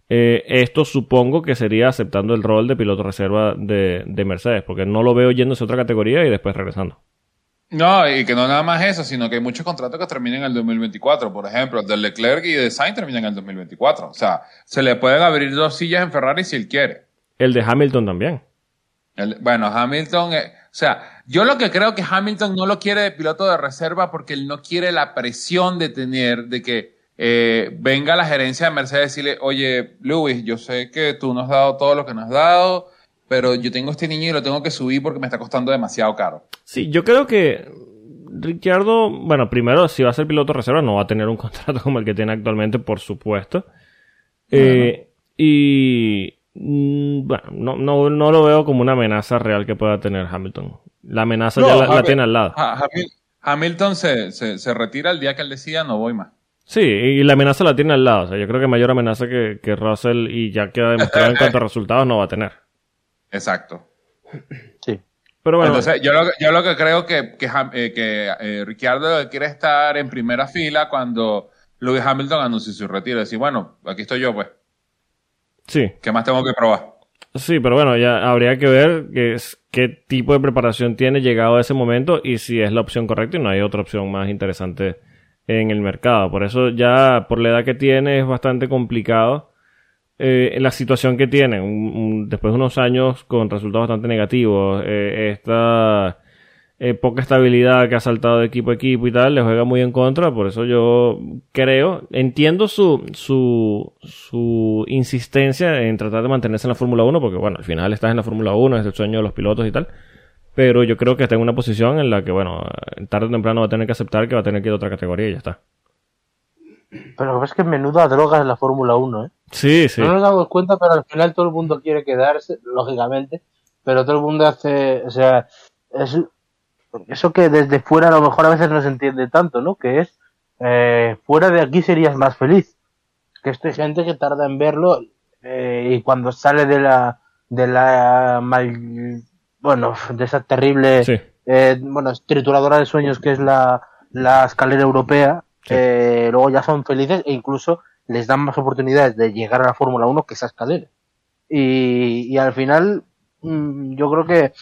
Eh, esto supongo que sería aceptando el rol de piloto reserva de, de Mercedes, porque no lo veo yéndose a otra categoría y después regresando. No, y que no nada más eso, sino que hay muchos contratos que terminan en el 2024. Por ejemplo, el de Leclerc y de Sainz terminan en el 2024. O sea, se le pueden abrir dos sillas en Ferrari si él quiere. El de Hamilton también. El- bueno, Hamilton, eh, o sea, yo lo que creo que Hamilton no lo quiere de piloto de reserva porque él no quiere la presión de tener, de que eh, venga la gerencia de Mercedes y decirle, oye, Lewis, yo sé que tú nos has dado todo lo que nos has dado, pero yo tengo este niño y lo tengo que subir porque me está costando demasiado caro. Sí, yo creo que Ricciardo, bueno, primero, si va a ser piloto reserva, no va a tener un [LAUGHS] contrato como el que tiene actualmente, por supuesto. Eh, y bueno, no, no, no lo veo como una amenaza real que pueda tener Hamilton. La amenaza ya la, tiene al lado. Ha- Hamil- Hamilton se, se, se retira el día que él decida no voy más. Sí, y la amenaza la tiene al lado. O sea, yo creo que mayor amenaza que, que Russell y ya queda demostrado en cuanto a [LAUGHS] resultados no va a tener. Exacto. Sí. Pero bueno, Entonces, yo lo, que- yo lo que creo que, que, eh, que eh, Ricciardo que quiere estar en primera fila cuando Lewis Hamilton anuncie su retiro. Decir, bueno, aquí estoy yo, pues. Sí. ¿Qué más tengo que probar? Sí, pero bueno, ya habría que ver qué, es, qué tipo de preparación tiene llegado a ese momento y si es la opción correcta y no hay otra opción más interesante en el mercado. Por eso ya por la edad que tiene es bastante complicado eh, la situación que tiene. Un- un- después de unos años con resultados bastante negativos, eh, esta eh, poca estabilidad que ha saltado de equipo a equipo y tal, le juega muy en contra. Por eso yo creo, entiendo su, su, su insistencia en tratar de mantenerse en la Fórmula 1, porque bueno, al final estás en la Fórmula 1, es el sueño de los pilotos y tal. Pero yo creo que está en una posición en la que, bueno, tarde o temprano va a tener que aceptar que va a tener que ir a otra categoría y ya está. Pero lo que pasa es que menuda droga es la Fórmula 1, ¿eh? Sí, sí. No nos damos cuenta, pero al final todo el mundo quiere quedarse, lógicamente, pero todo el mundo hace, o sea, es eso que desde fuera a lo mejor a veces no se entiende tanto, ¿no? Que es, eh, fuera de aquí serías más feliz. Que esto hay gente que tarda en verlo eh, y cuando sale de la, de la mal, bueno, de esa terrible, Sí. eh, bueno, trituradora de sueños que es la, la escalera europea, Sí. luego ya son felices e incluso les dan más oportunidades de llegar a la Fórmula 1 que esa escalera. Y, y al final, mm, yo creo que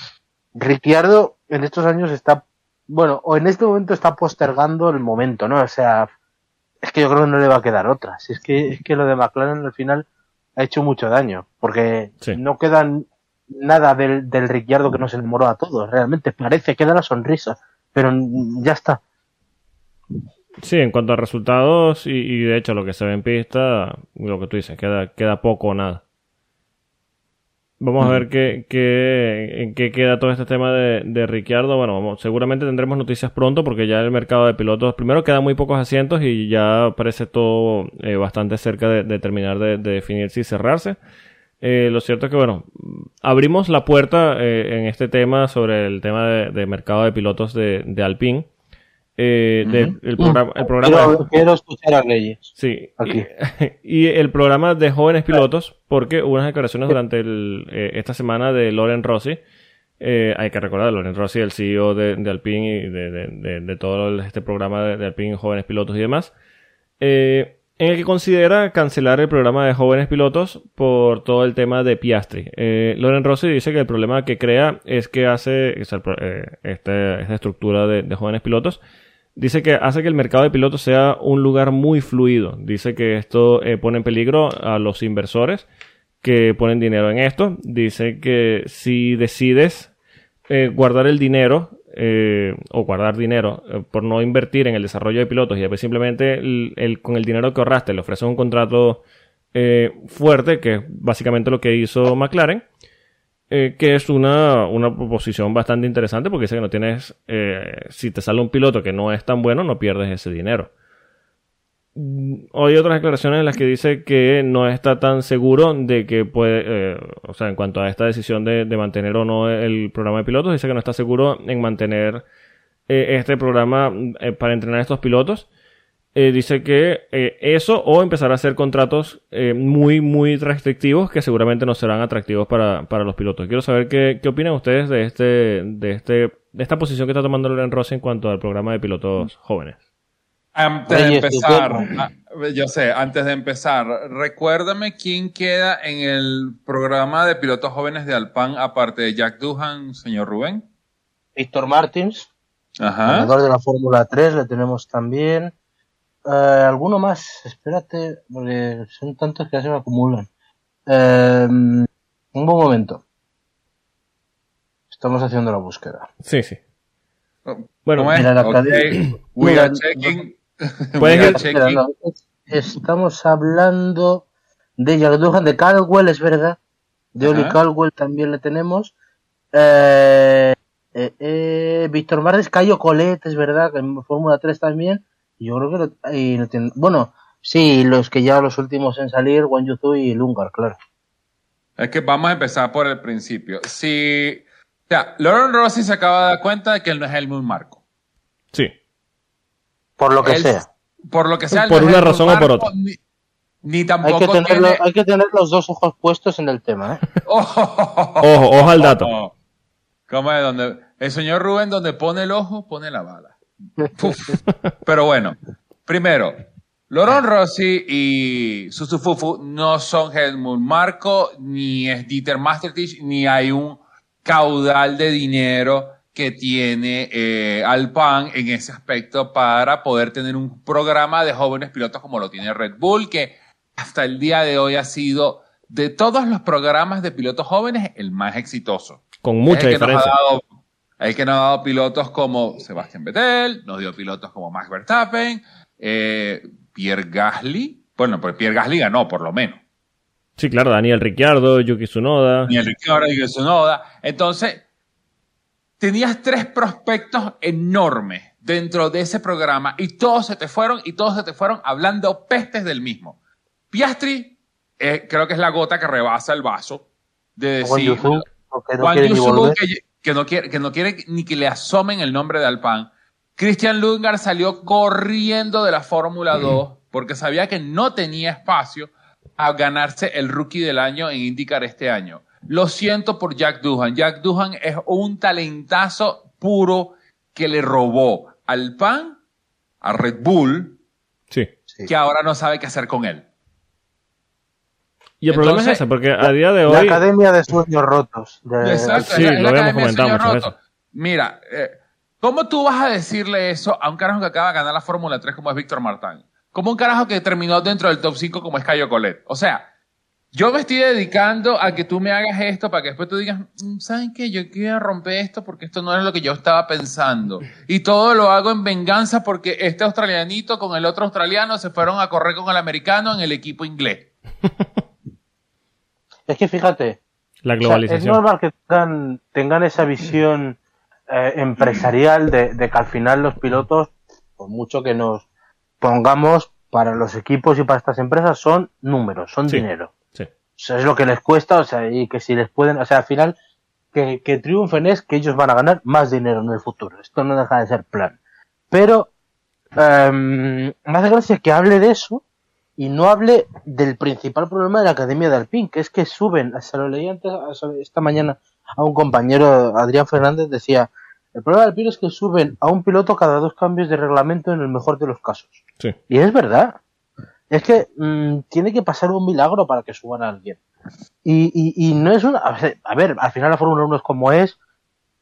Ricciardo en estos años está, bueno, o en este momento está postergando el momento, ¿no? O sea, es que yo creo que no le va a quedar otra. Si es que, es que lo de McLaren al final ha hecho mucho daño, porque Sí. no quedan nada del, del Ricciardo que nos enamoró a todos, realmente parece, queda la sonrisa, pero ya está. Sí, en cuanto a resultados y, y de hecho lo que se ve en pista, lo que tú dices, queda, queda poco o nada. Vamos a ver qué, qué, en qué queda todo este tema de, de Ricciardo. Bueno, vamos, seguramente tendremos noticias pronto porque ya el mercado de pilotos, primero quedan muy pocos asientos y ya parece todo eh, bastante cerca de, de terminar de, de definirse y cerrarse. Eh, lo cierto es que, bueno, abrimos la puerta eh, en este tema sobre el tema de, de mercado de pilotos de, de Alpine. Eh, de- Ujú. el programa, el programa Quiero, quiero escuchar a Reyes. Sí, Aquí. y, [LAUGHS] y el programa de jóvenes pilotos, porque hubo unas declaraciones durante el, eh, esta semana de Loren Rossi. Eh, hay que recordar, Loren Rossi, el CEO de, de Alpine y de, de- de- de todo este programa de, de Alpine, jóvenes pilotos y demás, eh, en el que considera cancelar el programa de jóvenes pilotos por todo el tema de Piastri. Eh, Loren Rossi dice que el problema que crea es que hace o sea, eh, este- esta estructura de, de jóvenes pilotos Dice que hace que el mercado de pilotos sea un lugar muy fluido. Dice que esto eh, pone en peligro a los inversores que ponen dinero en esto. Dice que si decides eh, guardar el dinero eh, o guardar dinero eh, por no invertir en el desarrollo de pilotos y después simplemente con el dinero que ahorraste le ofreces un contrato fuerte, que es básicamente lo que hizo McLaren, eh, que es una, una proposición bastante interesante porque dice que no tienes, eh, si te sale un piloto que no es tan bueno, no pierdes ese dinero. Mm, Hay otras declaraciones en las que dice que no está tan seguro de que puede, eh, o sea, en cuanto a esta decisión de, de mantener o no el programa de pilotos, dice que no está seguro en mantener eh, este programa para entrenar a estos pilotos. Eh, dice que eh, eso o empezar a hacer contratos eh, muy, muy restrictivos que seguramente no serán atractivos para, para los pilotos. Quiero saber qué, qué opinan ustedes de este, de este, de esta posición que está tomando Loren Rossi en cuanto al programa de pilotos jóvenes. Antes de empezar, ah, yo sé, antes de empezar, recuérdame quién queda en el programa de pilotos jóvenes de Alpan, aparte de Jack Duhan, señor Rubén. Víctor Martins, Ajá. ganador de la Fórmula 3, le tenemos también. Eh, ¿Alguno más? Espérate, porque son tantos que ya se me acumulan. Eh, un buen momento. Estamos haciendo la búsqueda. Sí, sí. Bueno, ¿Cómo es? mira, la Ok, cadena- we mira, are checking. [LAUGHS] We are checking. estamos hablando de Jack Duhan, de Caldwell, es verdad. De Oli. Caldwell también le tenemos. Eh, eh, eh, Víctor Martins, Cayo Colet, es verdad, que en Fórmula 3 también. Yo creo que lo, y lo tiene- bueno, sí, los que ya los últimos en salir, Juan Yuzu y Lungar, claro. Es que vamos a empezar por el principio. Si, o sea, Lauren Rossi se acaba de dar cuenta de que él no es Helmut Marco. sí. Por lo que Él- sea. Por lo que sea, Por no una razón o por otra. Ni, ni Hay tampoco que, tenerlo- tiene- hay que tener los dos ojos puestos en el tema, ¿eh? [LAUGHS] Ojo, Ojo, ojo al dato. ¿Cómo es? Donde, el señor Rubén, donde pone el ojo, pone la bala. Pero bueno, primero, Loron Rossi y Susufufu no son Helmut Marco, ni es Dieter Mastertich, ni hay un caudal de dinero que tiene eh, Alpan en ese aspecto para poder tener un programa de jóvenes pilotos como lo tiene Red Bull, que hasta el día de hoy ha sido de todos los programas de pilotos jóvenes el más exitoso. Con mucha Es el que nos ha diferencia. dado- el que nos ha dado pilotos como Sebastián Vettel, nos dio pilotos como Max Verstappen, eh, Pierre Gasly. Bueno, pues Pierre Gasly ganó, por lo menos. Sí, claro, Daniel Ricciardo, Yuki Tsunoda. Ni el Ricciardo el Tsunoda. Entonces, tenías tres prospectos enormes dentro de ese programa y todos se te fueron y todos se te fueron hablando pestes del mismo. Piastri, eh, creo que es la gota que rebasa el vaso de Juan decir, porque no Juan quiere ni Yusu, volver. Que, no quiere, que no quiere ni que le asomen el nombre de Alpan. Christian Lungar salió corriendo de la Fórmula 2 porque sabía que no tenía espacio a ganarse el rookie del año en IndyCar este año. Lo siento por Jack Duhan. Jack Duhan es un talentazo puro que le robó al PAN, a Red Bull. Sí. que ahora no sabe qué hacer con él. Y el problema es ese, porque a día de La hoy. academia de sueños rotos. de- Exacto, sí, la- lo la habíamos comentado muchas. Mira, eh, ¿cómo tú vas a decirle eso a un carajo que acaba de ganar la Fórmula 3 como es Víctor Martán? Como un carajo que terminó dentro del top 5 como es Cayo Colet. O sea, yo me estoy dedicando a que tú me hagas esto para que después tú digas, "Mm, ¿saben qué? Yo quiero romper esto porque esto no es lo que yo estaba pensando. Y todo lo hago en venganza porque este australianito con el otro australiano se fueron a correr con el americano en el equipo inglés. [LAUGHS] Es que fíjate, La O sea, es normal que tengan, tengan esa visión eh, empresarial de, de que al final los pilotos, por mucho que nos pongamos para los equipos y para estas empresas, son números, son Sí. dinero. Sí. O sea, es lo que les cuesta, o sea, y que si les pueden, o sea, al final, que, que triunfen es que ellos van a ganar más dinero en el futuro. Esto no deja de ser plan. Pero, em, me hace gracia que hable de eso y no hable del principal problema de la Academia de Alpine, que es que suben, se lo leí antes, esta mañana a un compañero, Adrián Fernández, decía, el problema de Alpine es que suben a un piloto cada dos cambios de reglamento en el mejor de los casos. Sí. Y es verdad. Es que mm, tiene que pasar un milagro para que suban a alguien. Y, y, y no es una... A ver, al final la Fórmula 1 es como es.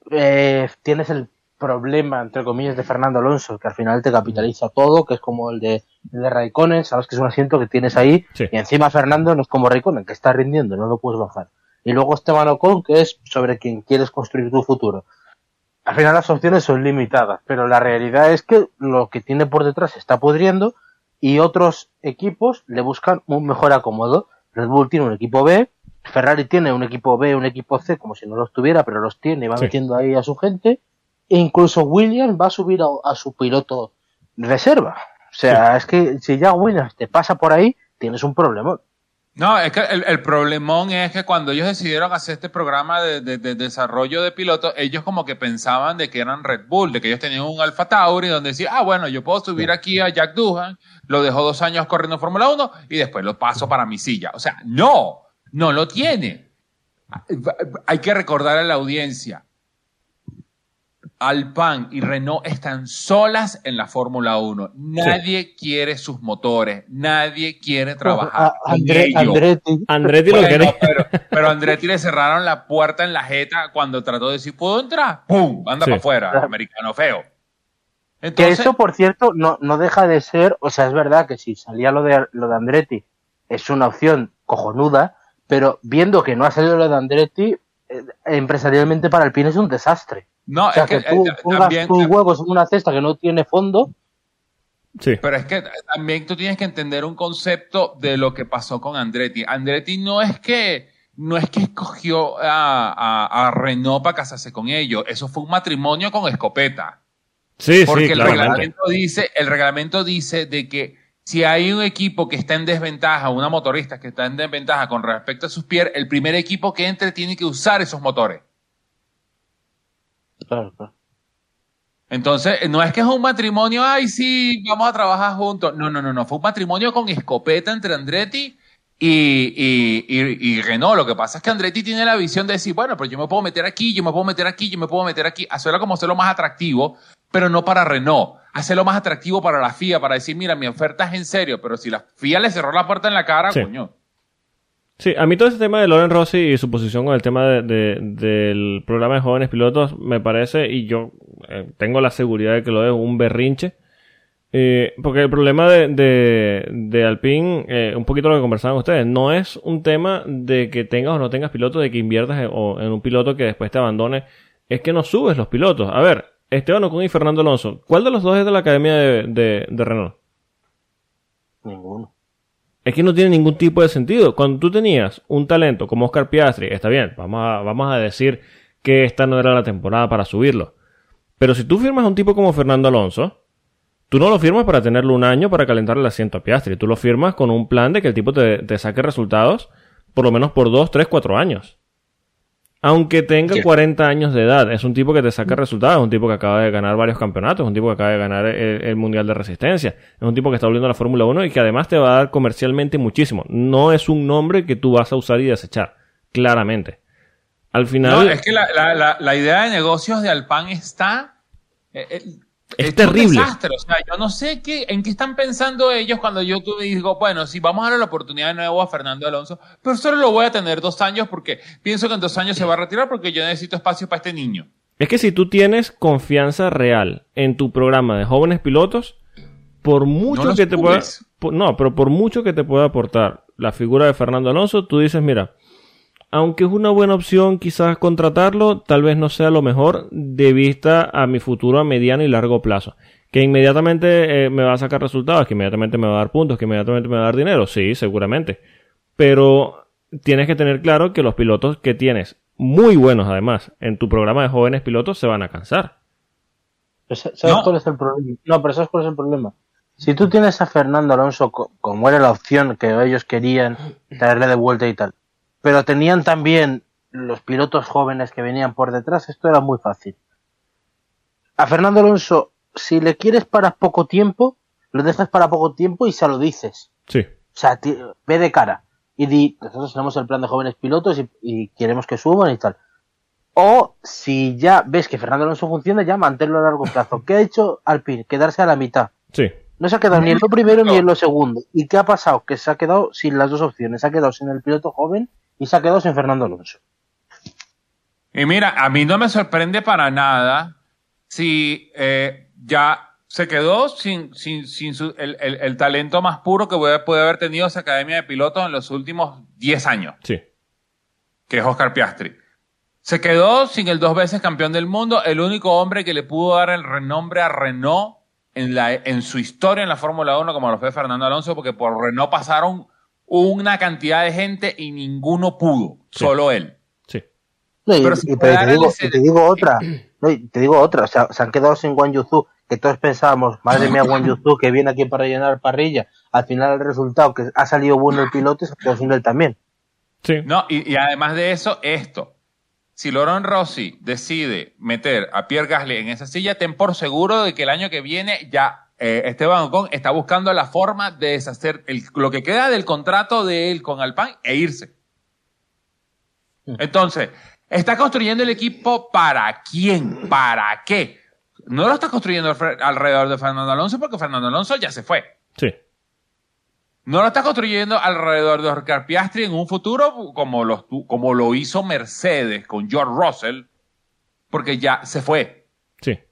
Eh, tienes el problema, entre comillas, de Fernando Alonso, que al final te capitaliza todo, que es como el de, de Raikkonen, sabes que es un asiento que tienes ahí, Sí. y encima Fernando no es como Raikkonen, que está rindiendo, no lo puedes bajar. Y luego Esteban Ocon, que es sobre quien quieres construir tu futuro. Al final las opciones son limitadas, pero la realidad es que lo que tiene por detrás se está pudriendo y otros equipos le buscan un mejor acomodo. Red Bull tiene un equipo B, Ferrari tiene un equipo B, un equipo C, como si no los tuviera, pero los tiene y va Sí. metiendo ahí a su gente. E incluso Williams va a subir a, a su piloto reserva. O sea, es que si ya Williams te pasa por ahí, tienes un problema. No, es que el, el problemón es que cuando ellos decidieron hacer este programa de, de- de desarrollo de pilotos, ellos como que pensaban de que eran Red Bull, de que ellos tenían un Alfa Tauri donde decía, ah, bueno, yo puedo subir aquí a Jack Duhan, lo dejó dos años corriendo en Fórmula 1 y después lo paso para mi silla. O sea, no, no lo tiene. Hay que recordar a la audiencia. Alpine y Renault están solas en la Fórmula 1. Nadie quiere sus motores, nadie quiere trabajar. A- André- Andretti. Andretti lo quiere. pero, pero Andretti le cerraron la puerta en la jeta cuando trató de decir, ¿puedo entrar? ¡Pum! Anda Sí. para afuera, americano feo. Que eso, por cierto, no, no deja de ser, o sea, es verdad que si salía lo de, lo de Andretti, es una opción cojonuda, pero viendo que no ha salido lo de Andretti, eh, empresarialmente para el PIN es un desastre. No, o sea, es que, que tú eh, pongas también, tus huevos en una cesta que no tiene fondo, Sí. Pero es que también tú tienes que entender un concepto de lo que pasó con Andretti. Andretti no es que no es que escogió a, a- a Renault para casarse con ellos. Eso fue un matrimonio con escopeta. Sí, Porque sí, el claramente. reglamento dice, el reglamento dice de que si hay un equipo que está en desventaja, una motorista que está en desventaja con respecto a sus pies, el primer equipo que entre tiene que usar esos motores. Claro, claro. Entonces, no es que es un matrimonio, ay, sí, vamos a trabajar juntos. No, no, no, no. Fue un matrimonio con escopeta entre Andretti y, y, y, y Renault. Lo que pasa es que Andretti tiene la visión de decir, bueno, pero yo me puedo meter aquí, yo me puedo meter aquí, yo me puedo meter aquí. Hacerlo como hacerlo más atractivo, pero no para Renault. Hacerlo más atractivo para la FIA, para decir, mira, mi oferta es en serio, pero si la FIA le cerró la puerta en la cara, Sí. coño. Sí, a mí todo ese tema de Loren Rossi y su posición con el tema de- de- del programa de jóvenes pilotos me parece, y yo eh, tengo la seguridad de que lo es un berrinche, eh, porque el problema de, de, Alpine, eh, un poquito lo que conversaban ustedes, no es un tema de que tengas o no tengas pilotos, de que inviertas en, o en un piloto que después te abandone, es que no subes los pilotos. A ver, Esteban Ocon y Fernando Alonso, ¿cuál de los dos es de la academia de, de, de Renault? Ninguno. Es que no tiene ningún tipo de sentido. Cuando tú tenías un talento como Oscar Piastri, está bien, vamos a, vamos a decir que esta no era la temporada para subirlo. Pero si tú firmas a un tipo como Fernando Alonso, tú no lo firmas para tenerlo un año para calentar el asiento a Piastri. Tú lo firmas con un plan de que el tipo te, te saque resultados por lo menos por 2, 3, 4 años. Aunque tenga Sí. 40 años de edad, es un tipo que te saca resultados, es un tipo que acaba de ganar varios campeonatos, es un tipo que acaba de ganar el, el Mundial de Resistencia, es un tipo que está volviendo a la Fórmula 1 y que además te va a dar comercialmente muchísimo. No es un nombre que tú vas a usar y desechar, claramente. Al final... No, es que la, la, la, la idea de negocios de Alpan está. eh, eh, Es hecho terrible. Un desastre. O sea, yo no sé qué, en qué están pensando ellos cuando yo digo, bueno, sí, vamos a darle la oportunidad de nuevo a Fernando Alonso, pero solo lo voy a tener dos años porque pienso que en dos años se va a retirar porque yo necesito espacio para este niño. Es que si tú tienes confianza real en tu programa de jóvenes pilotos, por mucho No que te pueda, no, pero por mucho que te pueda aportar la figura de Fernando Alonso, tú dices, mira, aunque es una buena opción quizás contratarlo, tal vez no sea lo mejor de vista a mi futuro a mediano y largo plazo. Que inmediatamente eh, me va a sacar resultados, que inmediatamente me va a dar puntos, que inmediatamente me va a dar dinero, sí, seguramente. Pero tienes que tener claro que los pilotos que tienes, muy buenos además, en tu programa de jóvenes pilotos, se van a cansar. ¿Sabes No. cuál es el problema? No, pero ¿sabes cuál es el problema? Si tú tienes a Fernando Alonso co- como era la opción que ellos querían traerle de vuelta y tal, pero tenían también los pilotos jóvenes que venían por detrás, esto era muy fácil. A Fernando Alonso, si le quieres para poco tiempo, lo dejas para poco tiempo y se lo dices. Sí, O sea, ve de cara y di, nosotros tenemos el plan de jóvenes pilotos y, y queremos que suban y tal. O si ya ves que Fernando Alonso funciona, ya manténlo a largo plazo. ¿Qué ha hecho Alpine? Quedarse a la mitad. sí. No se ha quedado ni en lo primero ni en lo segundo. ¿Y qué ha pasado? Que se ha quedado sin las dos opciones. Se ha quedado sin el piloto joven y se ha quedado sin Fernando Alonso. Y mira, a mí no me sorprende para nada si eh, ya se quedó sin, sin, sin su- el, el- el talento más puro que puede, puede haber tenido esa academia de pilotos en los últimos 10 años, Sí. que es Oscar Piastri. Se quedó sin el dos veces campeón del mundo, el único hombre que le pudo dar el renombre a Renault en, la, en su historia en la Fórmula 1, como lo fue Fernando Alonso, porque por Renault pasaron una cantidad de gente y ninguno pudo, Sí. solo él. Sí. No, y, Pero y- pero te, digo, ese- y te digo otra. No, te digo otra. O sea, se han quedado sin Juan Yuzu, que todos pensábamos, madre mía, Juan Yuzu, que viene aquí para rellenar parrilla. Al final, el resultado, que ha salido bueno el piloto, se ha quedado sin él también. Sí. No, y, y además de eso, esto. Si Loren Rossi decide meter a Pierre Gasly en esa silla, ten por seguro de que el año que viene ya eh, Esteban Ocon está buscando la forma de deshacer el- lo que queda del contrato de él con Alpine e irse. Entonces, Está construyendo el equipo para quién, para qué. No lo está construyendo alrededor de Fernando Alonso porque Fernando Alonso ya se fue. Sí. No lo está construyendo alrededor de Oscar Piastri en un futuro como lo, como lo hizo Mercedes con George Russell, porque ya se fue.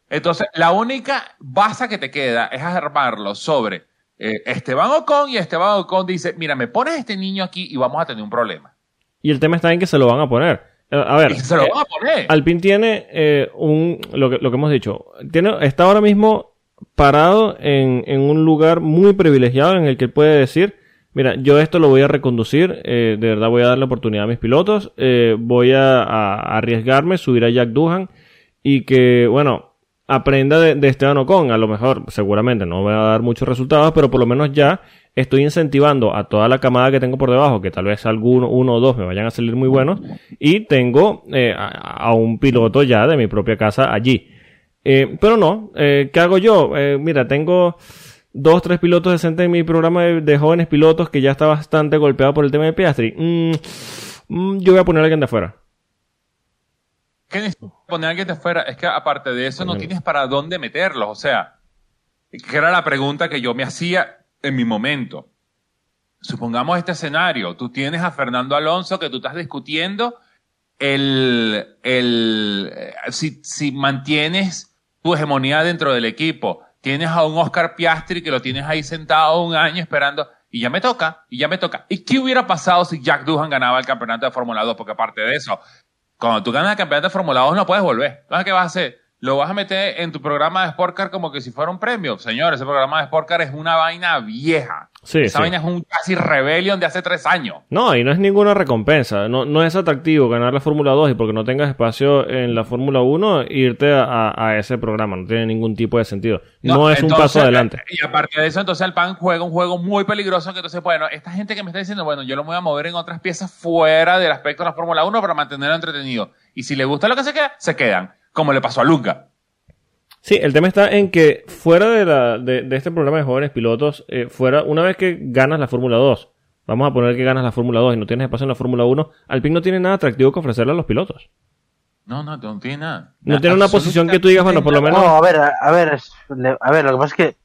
Entonces, la única base que te queda es armarlo sobre eh, Esteban Ocon y Esteban Ocon dice, mira, me pones este niño aquí y vamos a tener un problema. Y el tema está en que se lo van a poner. Eh, a ver, se lo van a poner. Alpine tiene un, lo que, lo que hemos dicho, tiene, está ahora mismo parado en, en, un lugar muy privilegiado en el que puede decir, mira, yo esto lo voy a reconducir, eh, de verdad voy a dar la oportunidad a mis pilotos, eh, voy a, a, arriesgarme, subir a Jack Duhan y que, bueno, aprenda de, de Esteban Ocon, a lo mejor, seguramente no me va a dar muchos resultados, pero por lo menos ya estoy incentivando a toda la camada que tengo por debajo, que tal vez alguno, uno o dos me vayan a salir muy buenos, y tengo eh, a, un piloto ya de mi propia casa allí. Eh, pero no, eh, ¿qué hago yo? Eh, mira, tengo dos, tres pilotos decentes en mi programa de, de, jóvenes pilotos que ya está bastante golpeado por el tema de Piastri. Mm, mm, yo voy a poner a alguien de afuera. ¿Qué necesitas poner a alguien de afuera? Es que aparte de eso no tienes para dónde meterlos. O sea, que era la pregunta que yo me hacía en mi momento. Supongamos este escenario. Tú tienes a Fernando Alonso que tú estás discutiendo el, el, si, si mantienes tu hegemonía dentro del equipo. Tienes a un Oscar Piastri que lo tienes ahí sentado un año esperando y ya me toca, y ya me toca. ¿Y qué hubiera pasado si Jack Duhan ganaba el campeonato de Fórmula 2? Porque aparte de eso, cuando tú ganas el campeonato de Fórmula 2 no puedes volver. Entonces, ¿qué vas a hacer? Lo vas a meter en tu programa de Sportcar como que si fuera un premio. Señor, ese programa de Sportcar es una vaina vieja. Sí, Esa sí. vaina es un casi rebellion de hace tres años. No, y no es ninguna recompensa. No, no es atractivo ganar la Fórmula 2 y porque no tengas espacio en la Fórmula 1, irte a, a, ese programa. No tiene ningún tipo de sentido. No, no es entonces, un paso adelante. Y aparte de eso, entonces el PAN juega un juego muy peligroso. Que entonces, bueno, esta gente que me está diciendo, bueno, yo lo voy a mover en otras piezas fuera del aspecto de la Fórmula 1 para mantenerlo entretenido. Y si le gusta lo que se queda, se quedan. Como le pasó a Luca. Sí, el tema está en que fuera de, la, de, de este programa de jóvenes pilotos, eh, fuera, una vez que ganas la Fórmula 2, vamos a poner que ganas la Fórmula 2 y no tienes espacio en la Fórmula 1, Alpine no tiene nada atractivo que ofrecerle a los pilotos. No, no, no tiene nada. No tiene una posición que tú digas, bueno, por lo menos. No, a ver, a ver, a ver, lo que pasa es que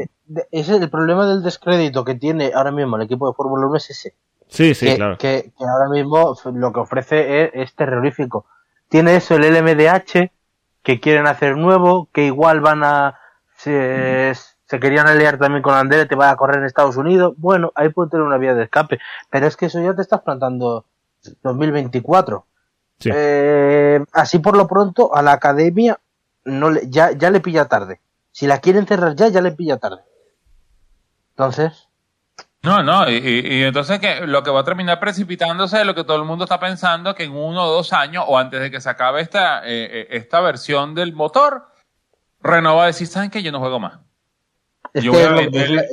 eh, ese, el problema del descrédito que tiene ahora mismo el equipo de Fórmula 1 es ese. Sí, sí, que, claro. Que, que, ahora mismo lo que ofrece es, es terrorífico. Tiene eso el LMDH, que quieren hacer nuevo, que igual van a se, se querían aliar también con Andere, te va a correr en Estados Unidos. Bueno, ahí puede tener una vía de escape, pero es que eso ya te estás plantando 2024. Sí. Eh, así por lo pronto a la academia no le, ya, ya le pilla tarde. Si la quieren cerrar ya, ya le pilla tarde. Entonces. No, no, y, y, entonces que lo que va a terminar precipitándose es lo que todo el mundo está pensando, que en uno o dos años, o antes de que se acabe esta, eh, esta versión del motor, Renault va a decir, ¿saben qué? Yo no juego más. Es Yo que a vender...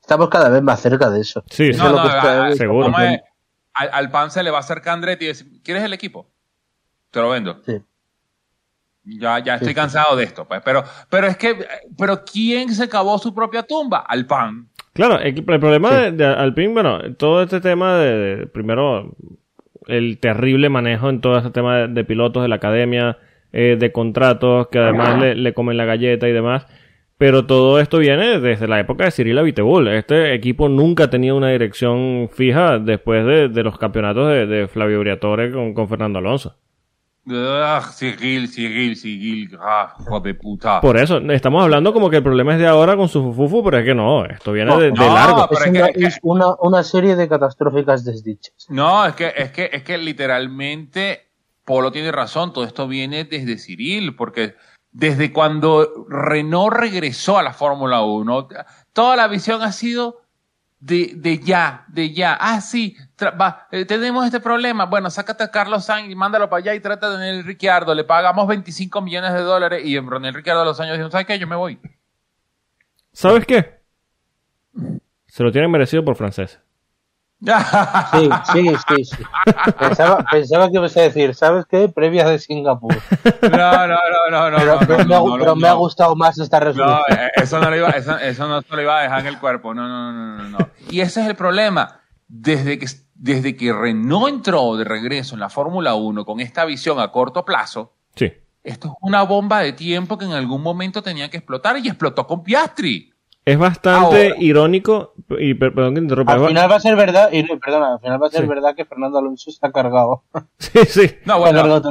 estamos cada vez más cerca de eso. Sí, no, no, a, seguro. Es, al, al, pan se le va a acercar Andretti y decir, ¿quieres el equipo? Te lo vendo. Sí. Ya, ya estoy sí, cansado sí. de esto, pues. Pero, pero es que, pero ¿quién se cavó su propia tumba? Al pan. Claro, el, el problema sí. de, de, Alpine, bueno, todo este tema de, de, primero, el terrible manejo en todo este tema de, de pilotos de la academia, eh, de contratos, que además le, le, comen la galleta y demás. Pero todo esto viene desde la época de Cyril Abiteboul. Este equipo nunca ha tenido una dirección fija después de, los campeonatos de, de Flavio Briatore con, con Fernando Alonso. Ah, Cyril, Cyril, Cyril, ah, hijo de puta. Por eso, estamos hablando como que el problema es de ahora con su fufufu, pero es que no, esto viene no, de, de no, largo. Es, una, es una, una, serie de catastróficas desdichas. No, es que, es que, es que literalmente Polo tiene razón, todo esto viene desde Cyril, porque desde cuando Renault regresó a la Fórmula 1, toda la visión ha sido de, de ya, de ya. Ah, sí, va, eh, tenemos este problema. Bueno, sácate a Carlos Sainz y mándalo para allá y trata de Daniel Ricciardo. Le pagamos 25 millones de dólares y en Daniel Ricciardo a los años dijo, ¿sabes qué? Yo me voy. ¿Sabes qué? Se lo tienen merecido por francés. Sí, sí, sí, sí. Pensaba, pensaba que ibas a decir, ¿sabes qué? Previas de Singapur. No, no, no, no, no. Pero, no, pero, no, me, ha, no, pero no, me ha gustado más esta resolución. No, eh, eso no, lo iba, eso, eso no se lo iba a dejar en el cuerpo. No, no, no, no, no. Y ese es el problema. Desde que desde que Renault entró de regreso en la Fórmula 1 con esta visión a corto plazo, Sí. esto es una bomba de tiempo que en algún momento tenía que explotar y explotó con Piastri. Es bastante Ahora. irónico, y per- perdón que te interrumpa. Al final va a ser verdad, y no, perdona, al final va a ser Sí. verdad que Fernando Alonso está cargado. [LAUGHS] Sí, sí. No, bueno, Fernando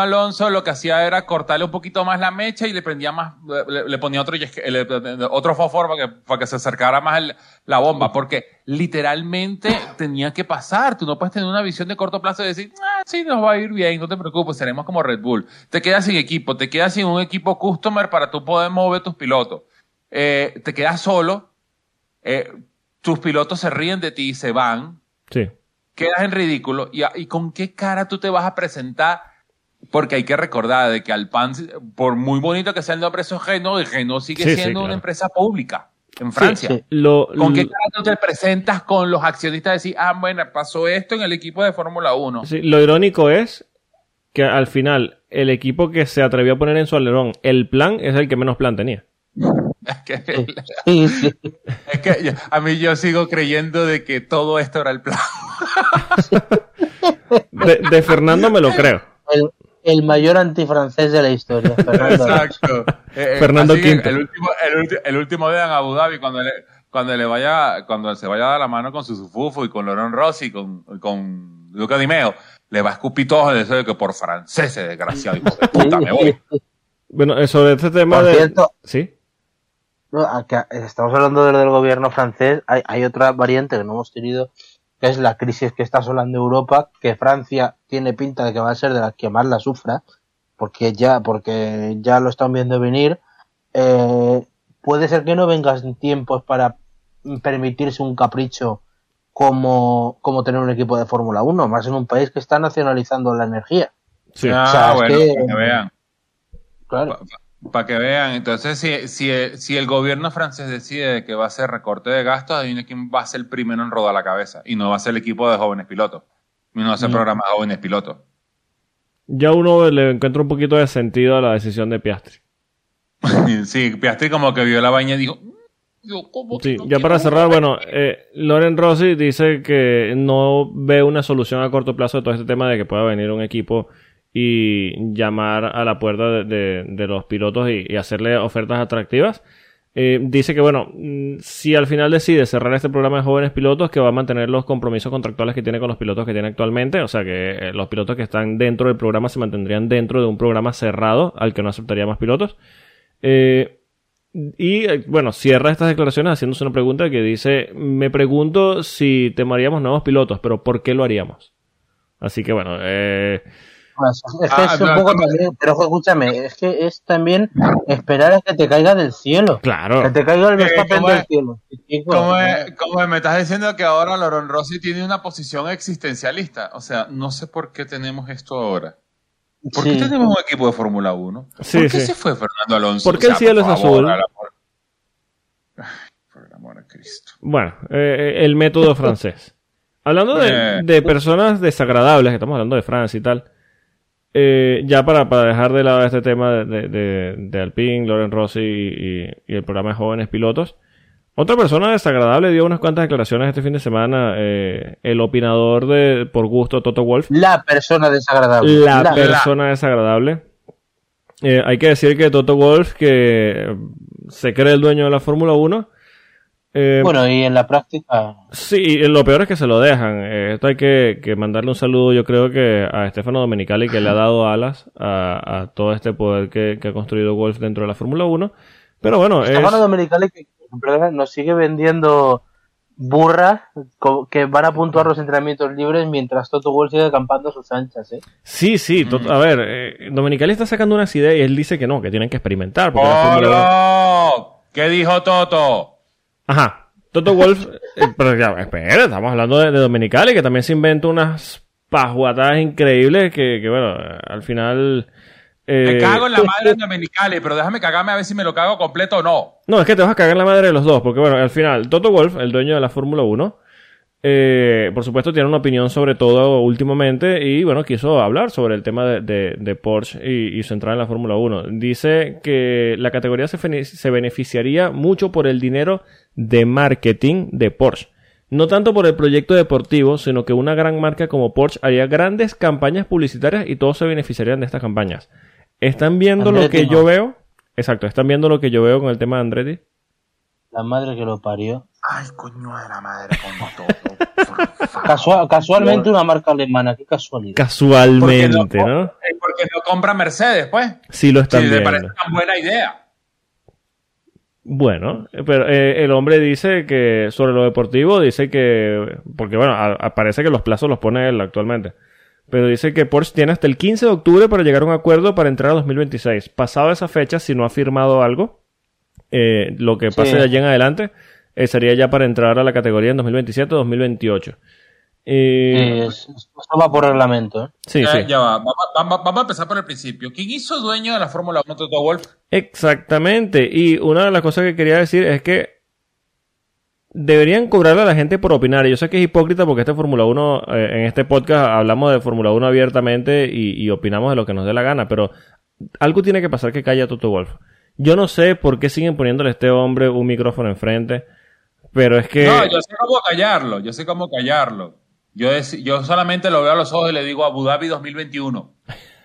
Alonso Fernando lo que hacía era cortarle un poquito más la mecha y le prendía más, le, le ponía otro, le- otro fósforo para que, para que se acercara más el- la bomba, porque literalmente tenía que pasar. Tú no puedes tener una visión de corto plazo y decir, ah, sí, nos va a ir bien, no te preocupes, seremos como Red Bull. Te quedas sin equipo, te quedas sin un equipo customer para tú poder mover tus pilotos. Eh, te quedas solo, eh, tus pilotos se ríen de ti y se van, Sí. quedas en ridículo y, y con qué cara tú te vas a presentar porque hay que recordar de que Alpan por muy bonito que sea el nombre eso Renault y Renault sigue Sí, sí, siendo claro. una empresa pública en Francia sí. Lo, con qué cara tú te presentas con los accionistas y decir ah bueno pasó esto en el equipo de Fórmula 1 sí, lo irónico es que al final el equipo que se atrevió a poner en su alerón el plan es el que menos plan tenía. [LAUGHS] es [LAUGHS] que, Sí, sí. [LAUGHS] es que yo- a mí yo sigo creyendo de que todo esto era el plan [LAUGHS] De, de Fernando me lo creo. El, el mayor antifrancés de la historia, Fernando. Exacto. Eh, eh, Fernando V. El último, el, último día en Abu Dhabi, cuando le, cuando le vaya, cuando se vaya a dar la mano con su Sufufo y con Laurent Rossi, con, con Luca Di Meo, le va a escupir todo el deseo de que por francés, desgraciado, hijo de puta, me voy. Bueno, eh, sobre este tema Por de... cierto, Sí. No, acá estamos hablando de lo del gobierno francés. Hay, hay otra variante que no hemos tenido, que es la crisis que está asolando Europa, que Francia tiene pinta de que va a ser de las que más la sufra, porque ya, porque ya lo están viendo venir. Eh, puede ser que no vengan tiempos para permitirse un capricho como, como tener un equipo de Fórmula 1, más en un país que está nacionalizando la energía. Sí. Ah, O sea, es bueno, que- para que vean. Claro. Para que vean, entonces si, si, si el gobierno francés decide que va a hacer recorte de gastos, adivina quién va a ser el primero en rodar la cabeza. Y no va a ser el equipo de jóvenes pilotos. Y no va a ser el Mm. programa de jóvenes pilotos. Ya uno le encuentra un poquito de sentido a la decisión de Piastri. [LAUGHS] sí, Piastri como que vio la vaina y dijo, "Mm, yo como que Sí, no ya para cerrar, jugar". bueno, eh, Loren Rossi dice que no ve una solución a corto plazo de todo este tema de que pueda venir un equipo y llamar a la puerta de, los pilotos y, hacerle ofertas atractivas. Eh, dice que, bueno, mm, si al final decide cerrar este programa de jóvenes pilotos, que va a mantener los compromisos contractuales que tiene con los pilotos que tiene actualmente, o sea que eh, los pilotos que están dentro del programa se mantendrían dentro de un programa cerrado al que no aceptaría más pilotos. Eh, y bueno, cierra estas declaraciones haciéndose una pregunta que dice, me pregunto si temaríamos nuevos pilotos, pero ¿por qué lo haríamos? Así que bueno, eh, Es que Ah, es un no, poco no. también, pero escúchame, es que es también esperar a que te caiga del cielo. claro, Que te caiga el Eh, Verstappen ¿cómo del cielo. Chico, ¿Cómo es- cómo es? Me estás diciendo que ahora Loron Rossi tiene una posición existencialista. O sea, no sé por qué tenemos esto ahora. ¿Por Sí. qué tenemos un equipo de Fórmula 1? Sí, ¿Por qué sí. se fue Fernando Alonso? ¿Por qué el cielo es azul? Ay, por el amor a Cristo. bueno, eh, el método francés. Hablando de, Eh. de personas desagradables, que estamos hablando de Francia y tal, eh, ya para, para dejar de lado este tema de, de, de- Alpine, Loren Rossi y, el programa de jóvenes pilotos, otra persona desagradable dio unas cuantas declaraciones este fin de semana, eh, el opinador de por gusto Toto Wolf, La persona desagradable. la, La- persona desagradable. Eh, hay que decir que Toto Wolf, que se cree el dueño de la Fórmula 1, eh, Bueno, y en la práctica. sí, y lo peor es que se lo dejan. Eh, esto hay que, que mandarle un saludo, yo creo que a Stefano Domenicali, que le ha dado alas a, a todo este poder que, que ha construido Wolf dentro de la Fórmula 1. Pero bueno, es- Stefano Domenicali que nos sigue vendiendo burras que van a puntuar los entrenamientos libres mientras Toto Wolff sigue acampando a sus anchas, ¿eh? sí, sí, Mm. Toto- a ver, eh, Domenicali está sacando unas ideas y él dice que no, que tienen que experimentar. Porque la Fórmula 1 ¡Polo! ¿Qué dijo Toto? Ajá. Toto Wolf, eh, pero ya, espera, estamos hablando de, de que también se inventa unas pajuatadas increíbles que, que, bueno, al final... eh, Me cago en la madre de Domenicali, pero déjame cagarme a ver si me lo cago completo o no. No, es que te vas a cagar en la madre de los dos, porque bueno, al final, Toto Wolf, el dueño de la Fórmula 1, eh, por supuesto tiene una opinión sobre todo últimamente y bueno, quiso hablar sobre el tema de, de- de Porsche y, y su entrada en la Fórmula 1. Dice que la categoría se, beneficiaría mucho por el dinero de marketing de Porsche. No tanto por el proyecto deportivo, sino que una gran marca como Porsche haría grandes campañas publicitarias y todos se beneficiarían de estas campañas. ¿Están viendo lo que no. yo veo? Exacto, ¿están viendo lo que yo veo con el tema de Andretti? La madre que lo parió. Ay, coño de la madre con [LAUGHS] todo. por favor. Casua- casualmente una marca alemana, qué casualidad. Casualmente, Porque no, ¿no? eh, Porque no compra Mercedes, pues. Sí lo están Si le parece tan buena idea. Bueno, pero eh, el hombre dice que sobre lo deportivo dice que porque bueno, a- a- parece que los plazos los pone él actualmente. Pero dice que Porsche tiene hasta el 15 de octubre para llegar a un acuerdo para entrar a 2026. Pasado esa fecha, si no ha firmado algo, eh, lo que pase Sí. de allí en adelante eh, sería ya para entrar a la categoría en 2027-2028. Sí, Eh, es- esto va por reglamento, ¿eh? sí, Ya, sí. ya va. Vamos, vamos- vamos a empezar por el principio. ¿Quién hizo dueño de la Fórmula 1 Toto Wolf? Exactamente. Y una de las cosas que quería decir es que deberían cobrarle a la gente por opinar. Y yo sé que es hipócrita porque este Fórmula 1, eh, en este podcast hablamos de Fórmula 1 abiertamente y, y opinamos de lo que nos dé la gana, pero algo tiene que pasar que calle a Toto Wolf. Yo no sé por qué siguen poniéndole a este hombre un micrófono enfrente, pero es que... No, yo sé cómo callarlo. Yo sé cómo callarlo. Yo, es- yo solamente lo veo a los ojos y le digo Abu Dhabi 2021.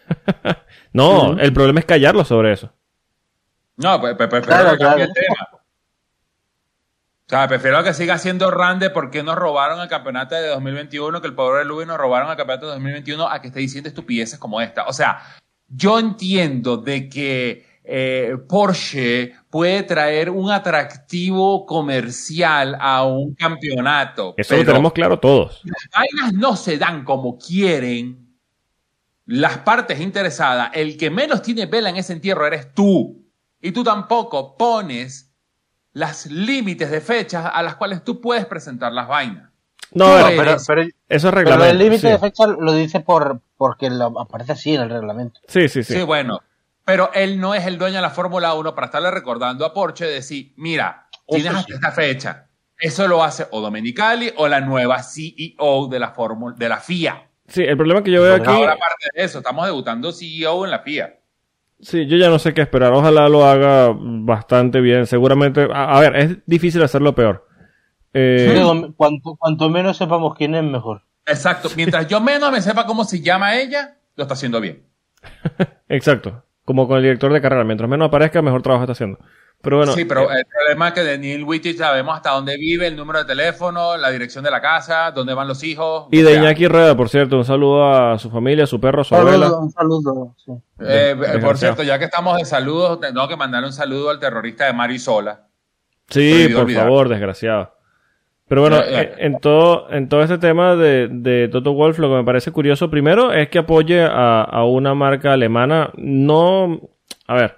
[LAUGHS] No, el problema es callarlo sobre eso. No, pues, pues, pues, Claro, claro. el tema. O sea, prefiero que siga siendo Rande porque nos robaron el campeonato de 2021, que el pobre de Luis nos robaron el campeonato de 2021 a que esté diciendo estupideces como esta. O sea, yo entiendo de que eh, Porsche puede traer un atractivo comercial a un campeonato. Eso lo pero- tenemos claro todos. las vainas no se dan como quieren, las partes interesadas, el que menos tiene vela en ese entierro eres tú. Y tú tampoco pones las límites de fechas a las cuales tú puedes presentar las vainas. No, pero, pero, eso es pero reglamento. el límite sí. de fecha lo dice por porque lo- aparece así en el reglamento. sí, sí, sí. Sí. bueno. Pero él no es el dueño de la Fórmula 1 para estarle recordando a Porsche de decir, mira, tienes hasta esta fecha. Eso lo hace o Domenicali o la nueva CEO de la, Fórmula- de la FIA. Sí, el problema que yo veo aquí... Ahora, aparte de eso, estamos debutando CEO en la FIA. Sí, yo ya no sé qué esperar. Ojalá lo haga bastante bien. Seguramente. A, a ver, es difícil hacerlo peor. Eh, cuanto, cuanto menos sepamos quién es, mejor. Exacto. Mientras yo menos me sepa cómo se llama ella, lo está haciendo bien. [LAUGHS] exacto. Como con el director de carrera. Mientras menos aparezca, mejor trabajo está haciendo. Pero bueno. sí, pero eh, el problema es que de Neil Wittich sabemos hasta dónde vive, el número de teléfono, la dirección de la casa, dónde van los hijos. y de sea, Iñaki Rueda, por cierto. Un saludo a su familia, a su perro, a su abuela. Saludo, un saludo. sí. eh, Desgraciado. por cierto, ya que estamos de saludos, tengo que mandar un saludo al terrorista de Marisola. Sí, Prohibido por olvidar. favor, desgraciado. Pero bueno, ya. en, en todo, en todo este tema de, de Toto Wolf, lo que me parece curioso, primero, es que apoye a, a una marca alemana. No, a ver,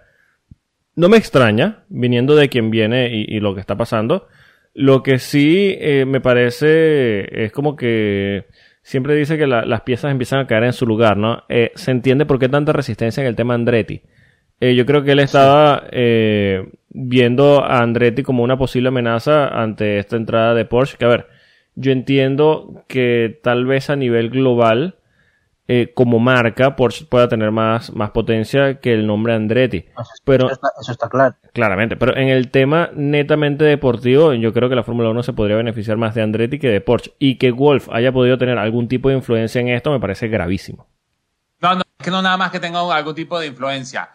no me extraña, viniendo de quien viene y, y lo que está pasando. Lo que sí eh, me parece es como que siempre dice que la- las piezas empiezan a caer en su lugar, ¿no? Eh, se entiende por qué tanta resistencia en el tema Andretti. Eh, yo creo que él estaba eh, viendo a Andretti como una posible amenaza ante esta entrada de Porsche. Que a ver, yo entiendo que tal vez a nivel global, eh, como marca, Porsche pueda tener más, más potencia que el nombre Andretti. Pero Eso está, eso está claro. Claramente, pero en el tema netamente deportivo, yo creo que la Fórmula 1 se podría beneficiar más de Andretti que de Porsche. Y que Wolf haya podido tener algún tipo de influencia en esto me parece gravísimo. No, no, es que no nada más que tenga algún tipo de influencia.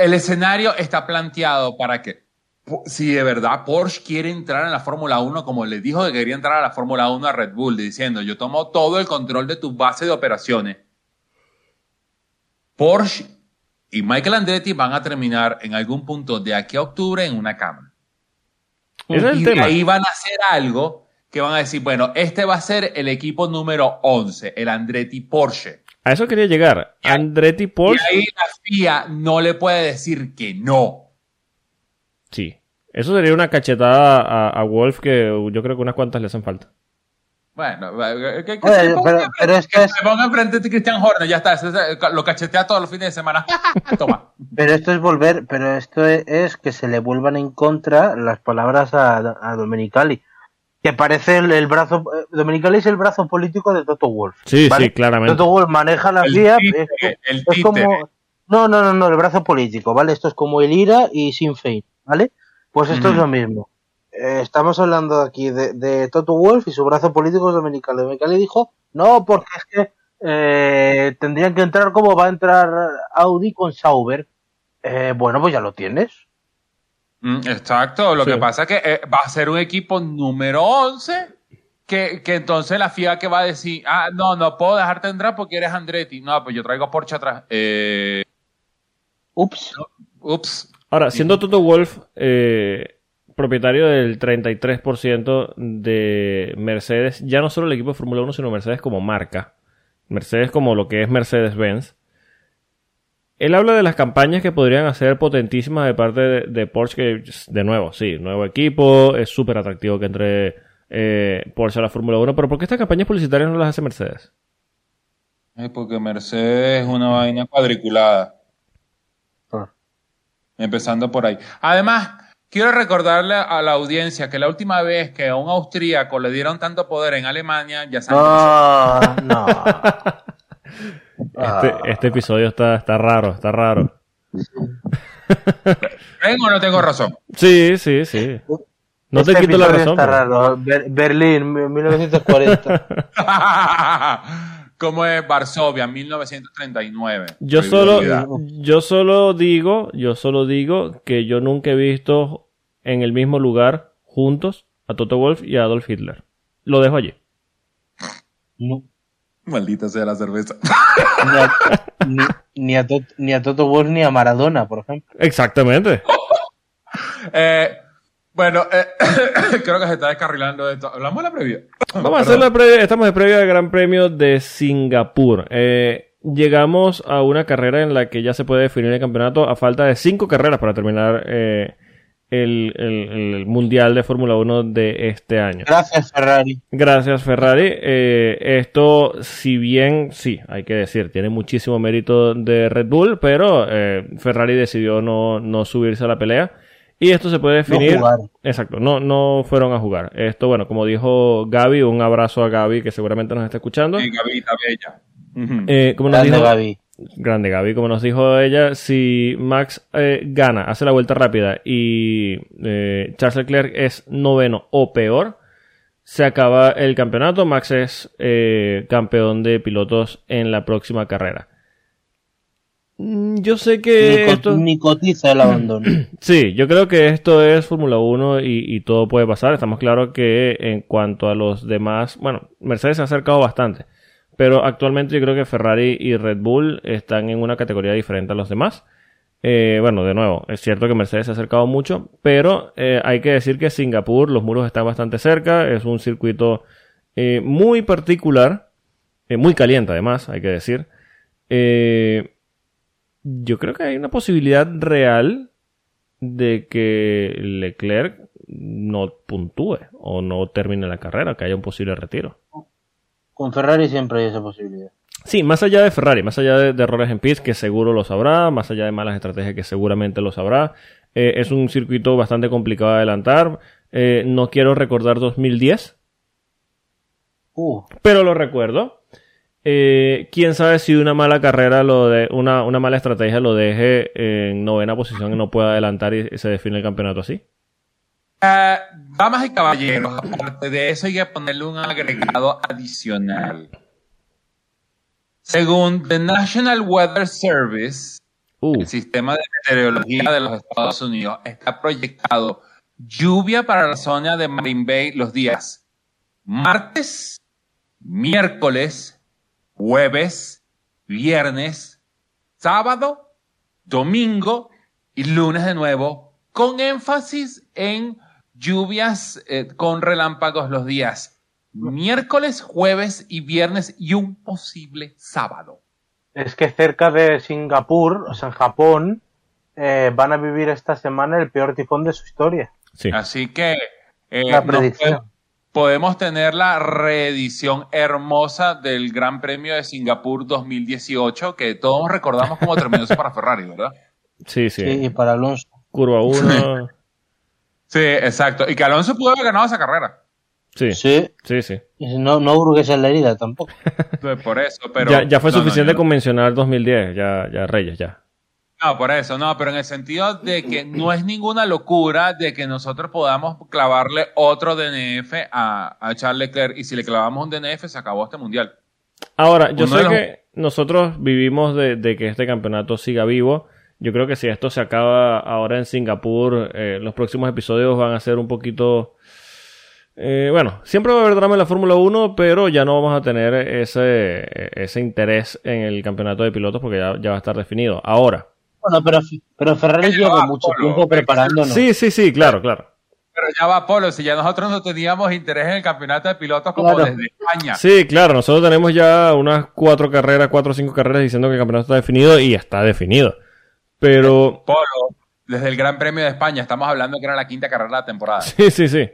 El escenario está planteado para que, si de verdad Porsche quiere entrar en la Fórmula 1, como le dijo que quería entrar a la Fórmula 1 a Red Bull, diciendo, yo tomo todo el control de tu base de operaciones. Porsche y Michael Andretti van a terminar en algún punto de aquí a octubre en una es el y tema. ahí van a hacer algo que van a decir, bueno, este va a ser el equipo número 11, el Andretti Porsche. A eso quería llegar. Andretti Porsche. Y ahí la FIA no le puede decir que no. Sí. Eso sería una cachetada a, a Wolf que yo creo que unas cuantas le hacen falta. Bueno, que, que- Oye, se ponga pero- enfrente- pero es que que es- se ponga enfrente de Christian Horner, ya está, ese- lo cachetea todos los fines de semana. [LAUGHS] Toma. Pero esto es volver, pero esto es, es que se le vuelvan en contra las palabras a, a Domenicali. Que parece el, el brazo, eh, Domenicali es el brazo político de Toto Wolf. Sí, ¿vale? sí, claramente. Toto Wolf maneja la El FIA, títere, es, el es títere. como, no, no, no, no, el brazo político, ¿vale? Esto es como el IRA y Sinn Féin, ¿vale? Pues esto es lo mismo. eh, estamos hablando aquí de, de Toto Wolf y su brazo político es Dominicali. Dominicali dijo, no, porque es que eh, tendrían que entrar como va a entrar Audi con Sauber. Eh, bueno, pues ya lo tienes. Mm, exacto, lo Sí. que pasa es que eh, va a ser un equipo número 11 que, que entonces la FIA que va a decir, ah, no, no puedo dejarte entrar porque eres Andretti. No, pues yo traigo Porsche atrás. Eh, Ups. ups. Ahora, siendo Toto Wolf eh, propietario del 33% de Mercedes, ya no solo el equipo de Fórmula 1, sino Mercedes como marca, Mercedes como lo que es Mercedes-Benz, él habla de las campañas que podrían hacer potentísimas de parte de, de Porsche, que de nuevo, sí, nuevo equipo, es súper atractivo que entre eh, Porsche a la Fórmula 1, pero ¿por qué estas campañas publicitarias no las hace Mercedes? Eh, porque Mercedes es una vaina cuadriculada. Ah. Empezando por ahí. Además, quiero recordarle a la audiencia que la última vez que a un austríaco le dieron tanto poder en Alemania, ya saben. No, no. Este, Ah. este episodio está, está raro, está raro. ¿Tengo o no tengo razón? Sí, sí, sí. No te Este quito la razón. Está pero- raro. Ber- Berlín, 1940. [LAUGHS] Como es Varsovia, 1939. Yo solo, yo solo digo, yo solo digo que yo nunca he visto en el mismo lugar juntos a Toto Wolf y a Adolf Hitler. Lo dejo allí. No. Maldita sea la cerveza. Ni a, ni, ni a Tot- ni a Toto Wolff ni a Maradona, por ejemplo. Exactamente. [LAUGHS] Eh, bueno, eh, [COUGHS] creo que se está descarrilando esto. Hablamos de la previa. Vamos a hacer la previa, estamos de previa del Gran Premio de Singapur. Eh, llegamos a una carrera en la que ya se puede definir el campeonato a falta de cinco carreras para terminar eh, el, el- el Mundial de Fórmula 1 de este año. Gracias, Ferrari. Gracias, Ferrari. Eh, esto, si bien, sí, hay que decir, tiene muchísimo mérito de Red Bull, pero eh, Ferrari decidió no, no subirse a la pelea. Y esto se puede definir. jugar. Exacto, no, no fueron a jugar. Esto, bueno, como dijo Gaby, un abrazo a Gaby que seguramente nos está escuchando. Sí, Gavita Bella. Ujú. Eh, como nos dijo, Gaby. Grande Gaby, como nos dijo ella, si Max eh, gana, hace la vuelta rápida y eh, Charles Leclerc es noveno o peor, se acaba el campeonato. Max es eh, campeón de pilotos en la próxima carrera. Mm, Yo sé que Ni, co- esto... ni cotiza el abandono. [CLEARS THROAT] Sí, yo creo que esto es Fórmula 1 y, y todo puede pasar. Estamos claros que en cuanto a los demás, bueno, Mercedes se ha acercado bastante, pero actualmente yo creo que Ferrari y Red Bull están en una categoría diferente a los demás. Eh, bueno, de nuevo, es cierto que Mercedes se ha acercado mucho, pero eh, hay que decir que Singapur, los muros están bastante cerca, es un circuito eh, muy particular, muy caliente además, hay que decir. Yo creo que hay una posibilidad real de que Leclerc no puntúe o no termine la carrera, que haya un posible retiro. Con Ferrari siempre hay esa posibilidad. Sí, más allá de Ferrari, más allá de, de errores en pits, que seguro lo sabrá, más allá de malas estrategias, que seguramente lo sabrá. Eh, es un circuito bastante complicado de adelantar. Eh, no quiero recordar 2010, Uh, pero lo recuerdo. Eh, Quién sabe si una mala carrera, lo de, una, una mala estrategia lo deje en novena posición y no pueda adelantar y se define el campeonato así. Eh, damas y caballeros, aparte de eso hay que ponerle un agregado adicional. Según the National Weather Service, Uh, el sistema de meteorología de los Estados Unidos, está proyectado lluvia para la zona de Marine Bay los días martes, miércoles, jueves, viernes, sábado, domingo y lunes de nuevo, con énfasis en lluvias eh, con relámpagos los días miércoles, jueves y viernes y un posible sábado. es que cerca de Singapur, o sea, en Japón, eh, van a vivir esta semana el peor tifón de su historia. sí. Así que eh, La predicción. pode- podemos tener la reedición hermosa del Gran Premio de Singapur 2018, que todos recordamos cómo terminó eso [LAUGHS] para Ferrari, ¿verdad? Sí, sí. Sí, y para Alonso. Curva 1. [LAUGHS] Sí, exacto. Y que Alonso pudo haber ganado esa carrera. Sí, sí, Sí, sí. y no, no hurgues en la herida tampoco. [LAUGHS] Pues por eso, pero... ya, ya fue no, suficiente no. con mencionar 2010. Ya, ya Reyes, ya. No, por eso, no, pero en el sentido de que no es ninguna locura de que nosotros podamos clavarle otro DNF a, a Charles Leclerc y si le clavamos un DNF se acabó este mundial. Ahora, yo Uno sé los- que nosotros vivimos de, de que este campeonato siga vivo. Yo creo que si esto se acaba ahora en Singapur, eh, los próximos episodios van a ser un poquito... eh, bueno, siempre va a haber drama en la Fórmula 1, pero ya no vamos a tener ese, ese interés en el campeonato de pilotos porque ya, ya va a estar definido. Ahora. Bueno, pero, pero Ferrari lleva va, mucho Polo. tiempo preparándonos. Sí, sí, sí, claro, claro. Pero ya va, Polo, si ya nosotros no teníamos interés en el campeonato de pilotos como Claro. desde España. Sí, claro, nosotros tenemos ya unas cuatro carreras, cuatro o cinco carreras diciendo que el campeonato está definido y está definido. Pero Polo, desde el Gran Premio de España, estamos hablando que era la quinta carrera de la temporada. Sí, sí, sí.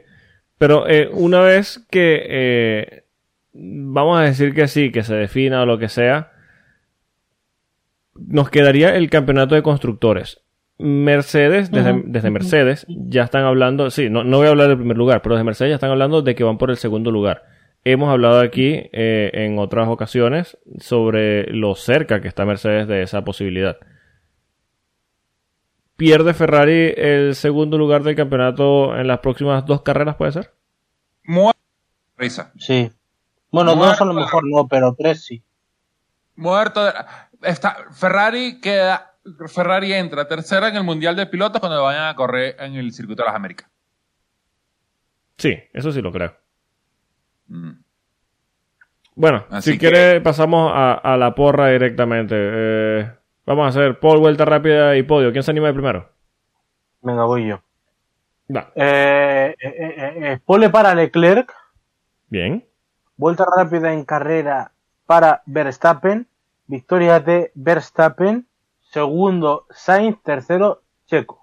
Pero eh, una vez que eh, vamos a decir que sí, que se defina o lo que sea, nos quedaría el campeonato de constructores. Mercedes, desde. Mercedes, ya están hablando, sí, no, no voy a hablar del primer lugar, pero desde Mercedes ya están hablando de que van por el segundo lugar. Hemos hablado aquí eh, en otras ocasiones sobre lo cerca que está Mercedes de esa posibilidad. ¿Pierde Ferrari el segundo lugar del campeonato en las próximas dos carreras, puede ser? Muerto. Risa. Sí. Bueno, Muerto. dos a lo mejor no, pero tres sí. Muerto. de- Está, Ferrari queda. Ferrari entra tercera en el Mundial de Pilotos cuando vayan a correr en el Circuito de las Américas. Sí, eso sí lo creo. Mm. Bueno, Así si que- quiere pasamos a, a la porra directamente. Eh, vamos a hacer Paul, vuelta rápida y podio. ¿Quién se anima de primero? Venga, voy yo. Va. Eh, eh, eh, eh, pole para Leclerc, Bien. vuelta rápida en carrera para Verstappen, victoria de Verstappen, segundo Sainz, tercero Checo.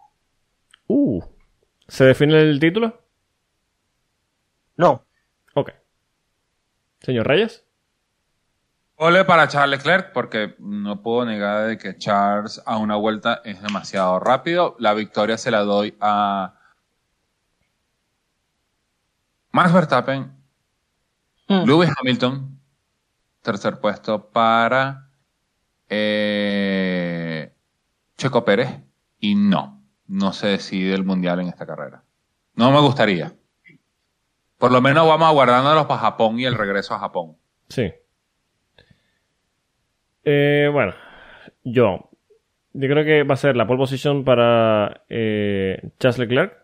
Uh. ¿Se define el título? No, Ok. Señor Reyes. Ole para Charles Leclerc, porque no puedo negar de que Charles a una vuelta es demasiado rápido. La victoria se la doy a Max Verstappen, Mm. Lewis Hamilton, tercer puesto para eh, Checo Pérez, y no, no se decide el mundial en esta carrera. No me gustaría. Por lo menos vamos aguardándolos para Japón y el regreso a Japón. Sí. Eh, bueno, yo. Yo creo que va a ser la pole position para eh, Charles Leclerc.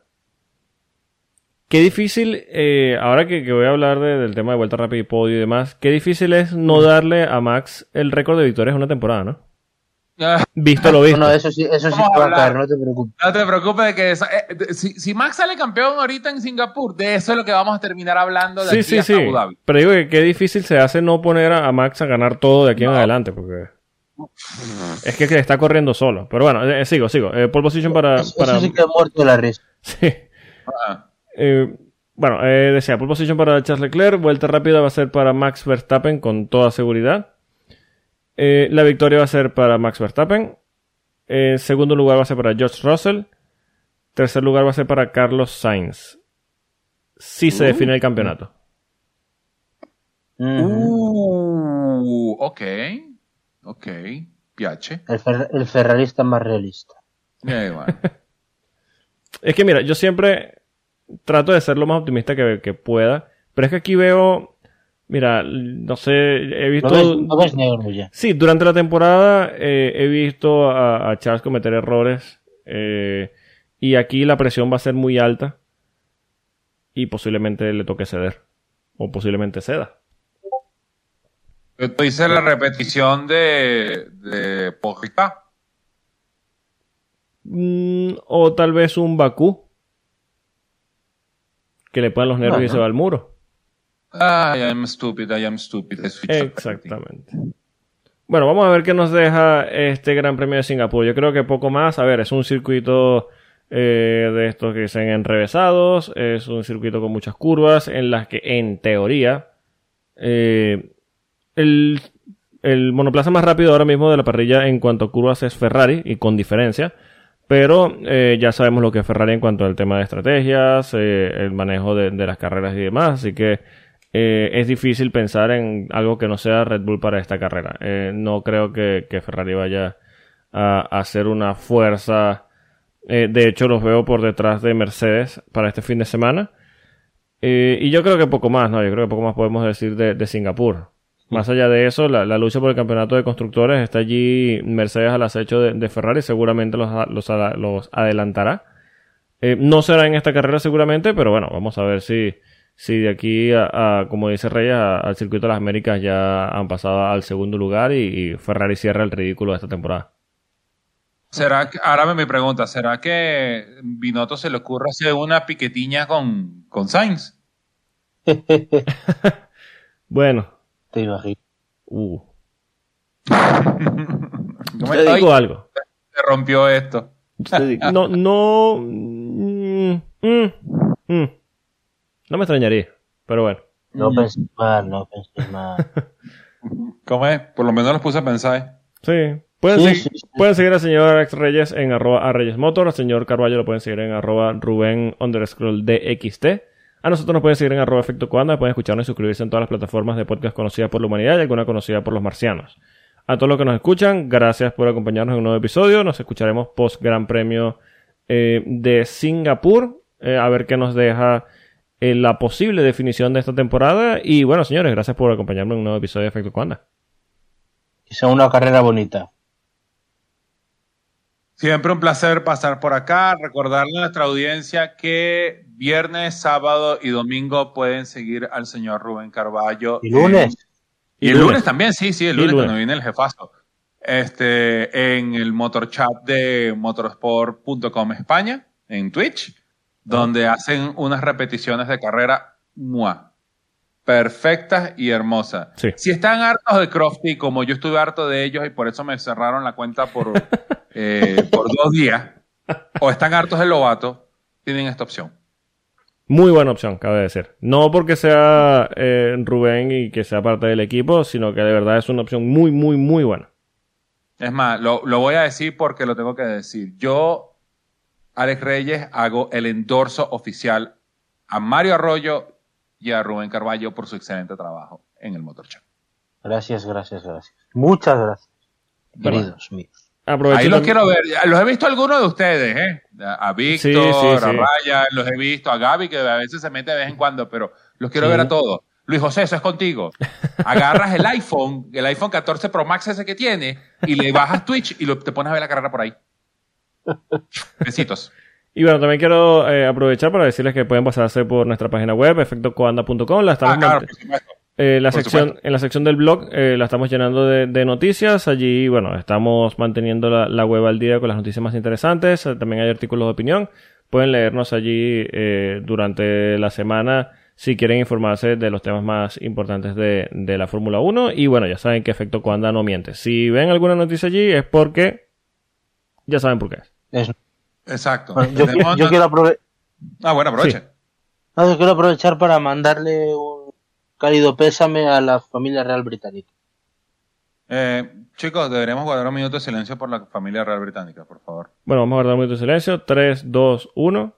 Qué difícil, eh, ahora que, que voy a hablar de- del tema de vuelta rápida y podio y demás, qué difícil es no darle a Max el récord de victorias en una temporada, ¿no? Ah, Visto lo visto. no, eso sí, eso sí te va a caer, no te preocupes. No te preocupes de que eso- eh, de- si, si Max sale campeón ahorita en Singapur, de eso es lo que vamos a terminar hablando de Sí, aquí sí, hasta sí. Abu Dhabi. Pero digo que qué difícil se hace no poner a, a Max a ganar todo de aquí en adelante, porque es que, que está corriendo solo. Pero bueno, eh, sigo, sigo. Eh, pole position para... Eso, para... eso sí que he muerto la risa. [LAUGHS] Sí. Ah, Eh, bueno, eh, decía, pole position para Charles Leclerc, vuelta rápida va a ser para Max Verstappen con toda seguridad. Eh, la victoria va a ser para Max Verstappen. Eh, segundo lugar va a ser para George Russell. Tercer lugar va a ser para Carlos Sainz. Si se Uh. define el campeonato. Ujú. Uh, ok. Ok. Piace. el, fer- el ferrarista más realista. Eh, bueno. [LAUGHS] Es que mira, yo siempre trato de ser lo más optimista que, que pueda. Pero es que aquí veo. Mira, no sé, he visto. ves, lo ves negro ya. Sí, durante la temporada eh, he visto a, a Charles cometer errores eh, y aquí la presión va a ser muy alta y posiblemente le toque ceder o posiblemente ceda. Tú dices la repetición de, de Pogba. Mm, o tal vez un Bakú que le pongan los nervios y se va al muro. Ah, I am stupid, I am stupid. Exactamente. Bueno, vamos a ver qué nos deja este Gran Premio de Singapur. Yo creo que poco más. A ver, es un circuito eh, de estos que dicen enrevesados. Es un circuito con muchas curvas en las que, en teoría, eh, el, el monoplaza más rápido ahora mismo de la parrilla en cuanto a curvas es Ferrari y con diferencia. Pero eh, ya sabemos lo que es Ferrari en cuanto al tema de estrategias, eh, el manejo de, de las carreras y demás. Así que eh, es difícil pensar en algo que no sea Red Bull para esta carrera. Eh, no creo que, Ferrari vaya a, a ser una fuerza. Eh, de hecho, los veo por detrás de Mercedes para este fin de semana. Y yo creo que poco más, ¿no? Yo creo que poco más podemos decir de, Singapur. Más allá de eso, la, lucha por el campeonato de constructores está allí Mercedes al acecho de, Ferrari, seguramente los, los, adelantará. No será en esta carrera seguramente, pero bueno, vamos a ver si, si de aquí a, a, como dice Reyes, al circuito de las Américas ya han pasado al segundo lugar y, y Ferrari cierra el ridículo de esta temporada. ¿Será que, ahora me pregunta, ¿será que Binotto se le ocurre hacer una piquetiña con, con Sainz? [LAUGHS] Bueno, Te imagino. uh, [LAUGHS] ¿Cómo te digo algo. Se rompió esto. No, no, mm, mm, mm. No me extrañaría, pero bueno. No penséis mal, no penséis mal. [LAUGHS] ¿Cómo es? Por lo menos los puse a pensar. ¿eh? Sí. Pueden, Sí, segui- sí, sí. pueden seguir al señor Alex Reyes en arroba a Reyes Motor, al señor Carballo lo pueden seguir en arroba Rubén underscore DXT. A nosotros nos pueden seguir en arroba Efecto Cuanda, pueden escucharnos y suscribirse en todas las plataformas de podcast conocidas por la humanidad y alguna conocida por los marcianos. A todos los que nos escuchan, gracias por acompañarnos en un nuevo episodio. Nos escucharemos post Gran Premio eh, de Singapur, eh, a ver qué nos deja eh, la posible definición de esta temporada. Y bueno, señores, gracias por acompañarnos en un nuevo episodio de Efecto Cuanda. Que sea una carrera bonita. Siempre un placer pasar por acá. Recordarle a nuestra audiencia que viernes, sábado y domingo pueden seguir al señor Rubén Carballo. ¿Y lunes? Y, Y el lunes. lunes también, sí, sí, el lunes, lunes. cuando viene el jefazo. Este, en el motor chat de motorsport.com España, en Twitch, donde hacen unas repeticiones de carrera ¡mua! perfectas y hermosas. Sí. Si están hartos de Crofty, como yo estuve harto de ellos y por eso me cerraron la cuenta por, [LAUGHS] eh, por dos días, o están hartos de Lobato, tienen esta opción. Muy buena opción, cabe decir. No porque sea eh, Rubén y que sea parte del equipo, sino que de verdad es una opción muy, muy, muy buena. Es más, lo, lo voy a decir porque lo tengo que decir. Yo, Alex Reyes, hago el endorso oficial a Mario Arroyo y a Rubén Carballo por su excelente trabajo en el Motor Chat. Gracias, gracias, gracias. Muchas gracias. Bueno. Queridos míos. Aprovecho Ahí los quiero ver. Los he visto algunos de ustedes, ¿eh? A a Víctor, Sí, sí, a. Ryan, los he visto, a Gaby, que a veces se mete de vez en cuando, pero los quiero Sí. ver a todos. Luis José, eso es contigo. Agarras el iPhone, el iPhone 14 Pro Max ese que tiene, y le bajas Twitch y lo- te pones a ver la carrera por ahí. [LAUGHS] Besitos. Y bueno, también quiero eh, aprovechar para decirles que pueden pasarse por nuestra página web, efectocoanda.com. La estamos Ah, claro, eh, la por sección, supuesto. en la sección del blog eh, la estamos llenando de, de noticias. Allí, bueno, estamos manteniendo la, la web al día con las noticias más interesantes. Eh, También hay artículos de opinión. Pueden leernos allí eh, durante la semana si quieren informarse de los temas más importantes de, de la Fórmula 1. Y bueno, ya saben que Efecto Coanda no miente. Si ven alguna noticia allí es porque ya saben por qué es. Exacto. bueno, yo, quiero aprove- Ah, bueno, aproveche. Sí. no, yo quiero aprovechar para mandarle un cálido pésame a la familia real británica. Eh, chicos, deberíamos guardar un minuto de silencio por la familia real británica, por favor. Bueno, vamos a guardar un minuto de silencio. 3, 2, 1.